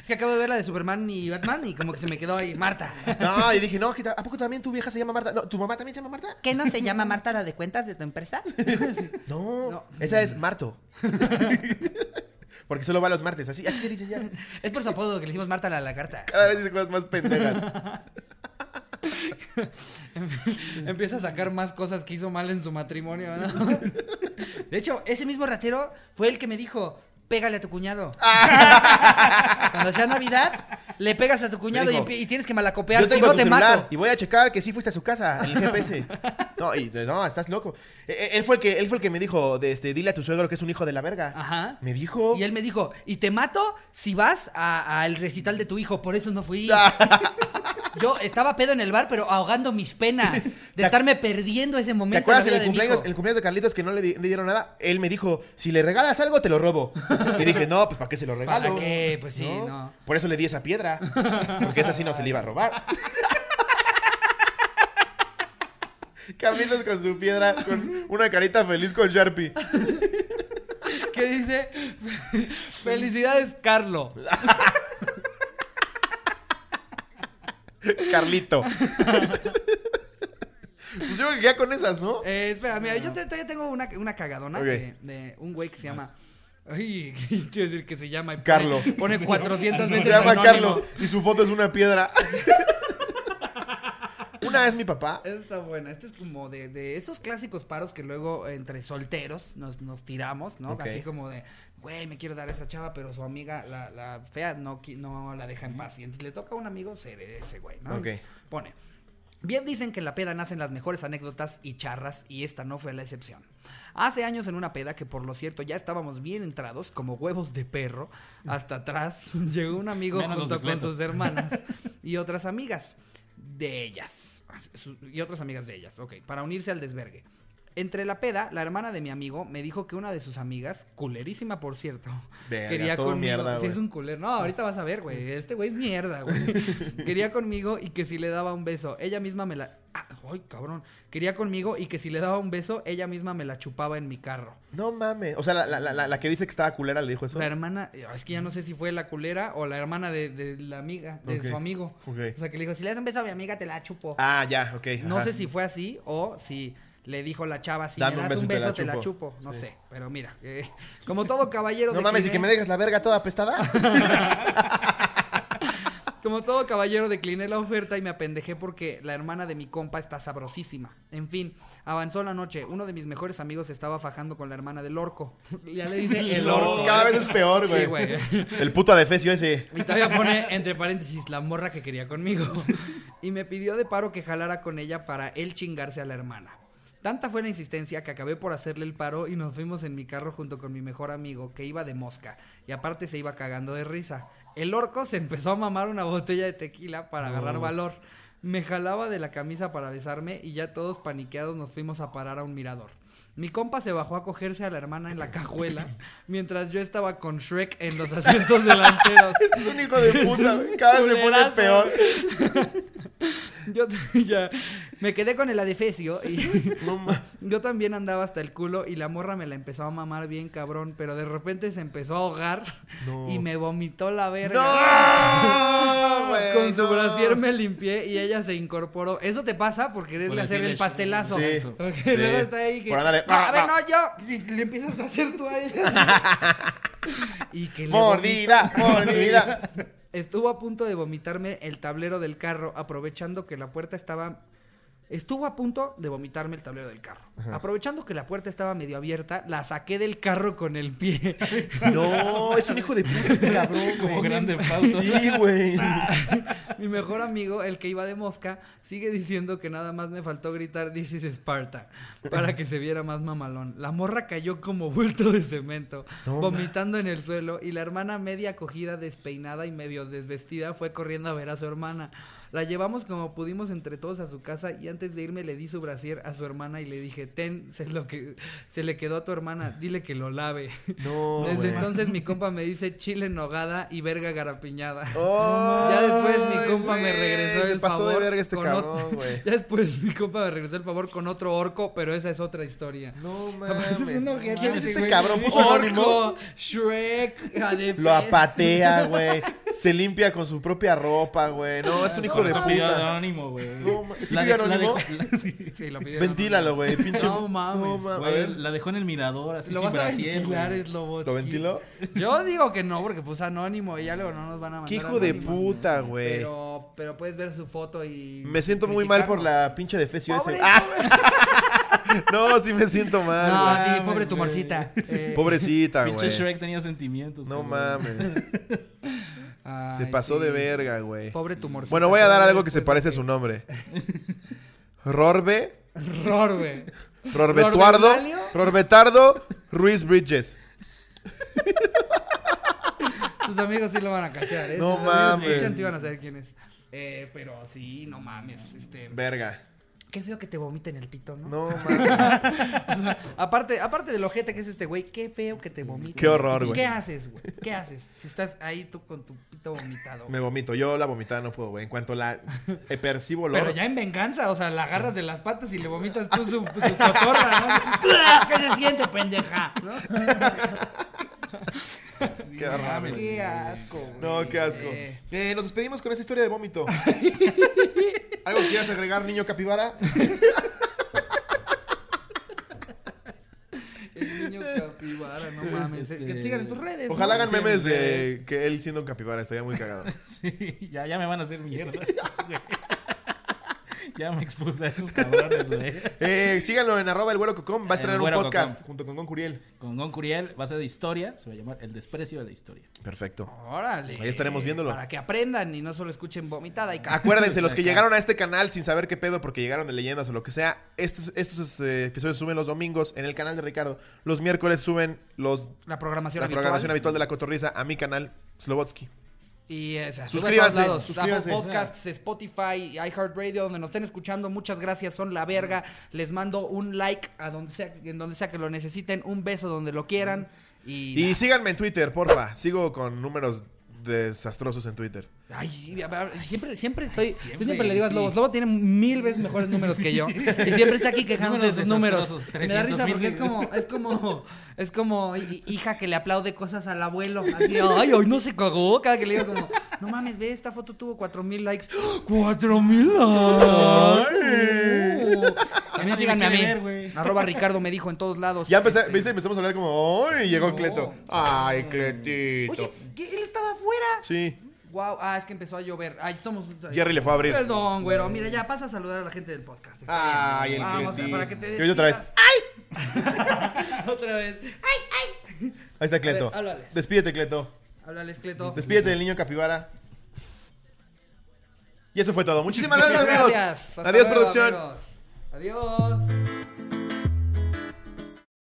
Es que acabo de ver la de Superman y Batman y como que se me quedó ahí, Marta. No, y dije, no, ¿qué tal? ¿a poco también tu vieja se llama Marta? No, ¿Tu mamá también se llama Marta? ¿Qué no se llama Marta la de cuentas de tu empresa? [LAUGHS] No, No. esa es Marto. [LAUGHS] Porque solo va los martes, así. Aquí le dicen ya. [LAUGHS] Es por su apodo que le hicimos Marta la lagarta. Cada vez dice cosas más pendejas. [LAUGHS] Empieza a sacar más cosas que hizo mal en su matrimonio, ¿no? [LAUGHS] De hecho, ese mismo ratero fue el que me dijo, pégale a tu cuñado. [LAUGHS] Cuando sea Navidad, le pegas a tu cuñado dijo, y, y tienes que malacopear, Yo si tengo no tu te mato. y voy a checar que sí fuiste a su casa, el GPS. No, y no, estás loco. Eh, eh, Él fue el que, él fue el que me dijo, de este, dile a tu suegro que es un hijo de la verga. Ajá. Me dijo. Y él me dijo, y te mato si vas al recital de tu hijo, por eso no fui. [LAUGHS] Yo estaba pedo en el bar, pero ahogando mis penas [LAUGHS] de estarme perdiendo ese ¿Te momento. en acuerdas en el cumpleaños, el cumpleaños de Carlitos que no le, di- le dieron nada? Él me dijo, si le regalas algo, te lo robo. Y dije, no, pues ¿para qué se lo regalo? ¿Para qué? Pues sí, no. Por eso le di esa piedra. Porque esa sí no se le iba a robar. [LAUGHS] Carlitos con su piedra, con una carita feliz con Sharpie. ¿Qué dice? [LAUGHS] Felicidades, Carlo. [LAUGHS] Carlito. pues yo creo que ya con esas, ¿no? Eh, espera, mira, yo te- todavía tengo una, una cagadona Ok. de, de un güey que se llama. Ay, [LAUGHS] quiero decir que se llama. pone- Carlo. Pone 400 Se veces. llama anónimo. Carlos y su foto es una piedra. [LAUGHS] una es mi papá. Esta está buena. Este es como de, de esos clásicos paros que luego entre solteros nos, nos tiramos, ¿no? Así como de, güey, me quiero dar a esa chava, pero su amiga, la, la fea, no, qui- no la deja en paz. Y entonces le toca a un amigo ser ese güey, ¿no? Ok. Entonces, pone. Bien dicen que en la peda nacen las mejores anécdotas y charras, y esta no fue la excepción. Hace años en una peda, que por lo cierto ya estábamos bien entrados, como huevos de perro, hasta atrás, [LAUGHS] llegó un amigo Menos junto con sus hermanas [LAUGHS] y otras amigas de ellas. Y otras amigas de ellas, ok, para unirse al desvergue. Entre la peda, la hermana de mi amigo me dijo que una de sus amigas, culerísima por cierto, Verga, quería todo conmigo. mierda, sí, güey. es un culero. No, ahorita vas a ver, güey. Este güey es mierda, güey. [LAUGHS] quería conmigo y que si le daba un beso, ella misma me la. Ay, cabrón. Quería conmigo y que si le daba un beso, ella misma me la chupaba en mi carro. No mames. O sea, la, la, la, la que dice que estaba culera le dijo eso. La hermana, es que ya no sé si fue la culera o la hermana de, de la amiga, de su amigo. ok. O sea, que le dijo, si le das un beso a mi amiga, te la chupo. Ah, ya, ok. No sé si fue así o si le dijo la chava, si Dame me un das beso un y te la beso, te la chupo. No Sí. sé, pero mira, eh, como todo caballero No de mames, y que me dejas la verga toda apestada. [LAUGHS] Como todo caballero decliné la oferta y me apendejé porque la hermana de mi compa está sabrosísima. En fin, avanzó la noche. Uno de mis mejores amigos estaba fajando con la hermana del orco. [LAUGHS] ya le dice el orco. Cada ¿eh? vez es peor, güey. Sí, güey. El puto adefesio ese. Y todavía pone entre paréntesis la morra que quería conmigo. [LAUGHS] Y me pidió de paro que jalara con ella para él chingarse a la hermana. Tanta fue la insistencia que acabé por hacerle el paro y nos fuimos en mi carro junto con mi mejor amigo que iba de mosca y aparte se iba cagando de risa. El orco se empezó a mamar una botella de tequila para agarrar valor. Me jalaba de la camisa para besarme y ya todos paniqueados nos fuimos a parar a un mirador. Mi compa se bajó a cogerse a la hermana en la cajuela [LAUGHS] mientras yo estaba con Shrek en los asientos delanteros. [LAUGHS] Este es un hijo de puta. [LAUGHS] Cada vez se pone peor. [LAUGHS] Yo [LAUGHS] ya me quedé con el adefesio y [LAUGHS] No yo también andaba hasta el culo y la morra me la empezó a mamar bien cabrón, pero de repente se empezó a ahogar No. y me vomitó la verga. ¡No! güey, Con su no. brasier me limpié y ella se incorporó. Eso te pasa por quererle hacer el pastelazo. Sí, Porque sí. luego está ahí que. Por andarle- "No, a ver, no, yo. Le empiezas a hacer tú a ella. y que le Mordida, mordida. Estuvo a punto de vomitarme el tablero del carro, aprovechando que la puerta estaba. Estuvo a punto de vomitarme el tablero del carro. Aprovechando que la puerta estaba medio abierta, la saqué del carro con el pie. [LAUGHS] No, es un hijo de puta este cabrón, Como güey. grande pausa. Sí, güey. [LAUGHS] Mi mejor amigo, el que iba de mosca, sigue diciendo que nada más me faltó gritar This is Sparta para que se viera más mamalón. La morra cayó como bulto de cemento, vomitando en el suelo y la hermana media cogida, despeinada y medio desvestida fue corriendo a ver a su hermana. La llevamos como pudimos entre todos a su casa y antes de irme le di su brasier a su hermana y le dije, ten, se, lo que, se le quedó a tu hermana, dile que lo lave. [LAUGHS] No, [LAUGHS] Desde entonces mi compa me dice chile en nogada y verga garapiñada. [LAUGHS] Oh, Ya después mi compa me regresó Se el pasó favor de verga este cabrón, güey. Ya después mi compa me regresó el favor con otro orco, pero esa es otra historia. No es mames. un ojete ¿Quién es ese ese güey. cabrón? Puso. Orco, Shrek, Adefes. Lo apatea, güey. Se limpia con su propia ropa, güey. No, es un hijo de Eso pidió puta. anónimo, güey. No, ma- ¿sí La pidió de- la anónimo? la- sí. Sí, lo pidió Ventílalo, güey. Pinche. No mames. ma- a Güey, ver. la dejó en el mirador, así Lo sin vas a brasier, ventilar, güey. ¿Lo ventiló? Yo digo que no, porque puso anónimo y ya luego no nos van a mandar Qué hijo de anónimos. puta, güey. Pero, pero puedes ver su foto y... Me siento muy mal por criticarlo. la pinche defecio Pobre, ese. Ah, [LAUGHS] no, sí me siento mal, No, güey. sí, Mames, pobre güey. tumorcita. Eh, Pobrecita, Pinche güey. Shrek tenía sentimientos. No cabrón. mames. [LAUGHS] ay, Se pasó sí. de verga, güey. Pobre tumorcita. Bueno, voy a dar algo que se parece a su nombre. [LAUGHS] Rorbe, güey. Rorbetuardo. Rorbetardo, Ruiz Bridges. [LAUGHS] Sus amigos sí lo van a cachar, ¿eh? No Sus mames. escuchan sí van a saber quién es. Eh, pero sí, no mames. Este, Verga. qué feo que te vomiten el pito, ¿no? No mames. [LAUGHS] O sea, aparte, aparte del ojete que es este güey, qué feo que te vomiten. Qué horror, güey. ¿Qué haces, güey? ¿Qué haces? Si estás ahí tú con tu vomitado. Me vomito. Yo la vomitada no puedo, güey. En cuanto la eh, percibo olor. Pero ya en venganza, o sea, la agarras de las patas y le vomitas tú su, su cotorra, ¿no? [LAUGHS] ¿Qué se siente, pendeja? ¿no? Qué horror. Qué asco, güey. No, qué asco. Eh, Eh, nos despedimos con esta historia de vómito. [LAUGHS] ¿Algo quieras agregar, niño capibara? el niño capibara. Este, Que te sigan en tus redes. Ojalá ¿no? hagan memes de que él siendo un capibara. Estaría muy cagado. [LAUGHS] Sí, ya, ya me van a hacer mierda. [LAUGHS] ya me expuse a esos cabrones, güey. [LAUGHS] Eh, síganlo en arroba el güero cocom. Va a estrenar un podcast Cocom. junto con Gon Curiel. Con Gon Curiel va a ser de historia. Se va a llamar El desprecio de la historia. Perfecto. Órale. Ahí estaremos viéndolo. Para que aprendan y no solo escuchen vomitada y Acuérdense, [LAUGHS] los que llegaron a este canal sin saber qué pedo porque llegaron de leyendas o lo que sea, estos, estos eh, episodios suben los domingos en el canal de Ricardo. Los miércoles suben los, la programación la habitual. programación habitual de la cotorriza a mi canal, Slobotsky. Y esa, Suscríbanse, sube a todos lados. suscríbanse. Apple Podcasts, Spotify, iHeartRadio, donde nos estén escuchando. Muchas gracias, son la verga. Les mando un like a donde sea, en donde sea que lo necesiten, un beso donde lo quieran. Y, Y síganme en Twitter, porfa. Sigo con números desastrosos en Twitter. Ay, a ver, siempre, siempre estoy. Siempre, yo siempre le digo a sí. Lobos, Lobo tiene mil veces mejores [LAUGHS] números que yo. Y siempre está aquí quejándose de sus Números Me da risa 300,000. porque es como, es como, es como hi- hija que le aplaude cosas al abuelo. Así, ay, hoy no se cagó. Cada que le digo como, no mames, ve, esta foto tuvo cuatro mil likes. ¡Cuatro mil likes! También síganme a mí. ver. Arroba Ricardo me dijo en todos lados. Ya empecé, Este, ¿viste? Empezamos a hablar como, ¡ay! Llegó No. Cleto. ¡Ay, Cletito! Oye, él estaba afuera. Sí. Wow, ah, es que empezó a llover. Ay, somos. Jerry le fue a abrir. Perdón, güero. Mira, ya pasa a saludar a la gente del podcast. Está Ay, bien. el Vamos, para que te Y hoy otra vez. despidas. [LAUGHS] otra vez. Ahí está Cleto. A ver, háblales. Despídete, Cleto. Háblales, Cleto. Despídete del niño capibara. Y eso fue todo. Muchísimas gracias, amigos. Gracias. Hasta Adiós, luego, producción. amigos. Adiós.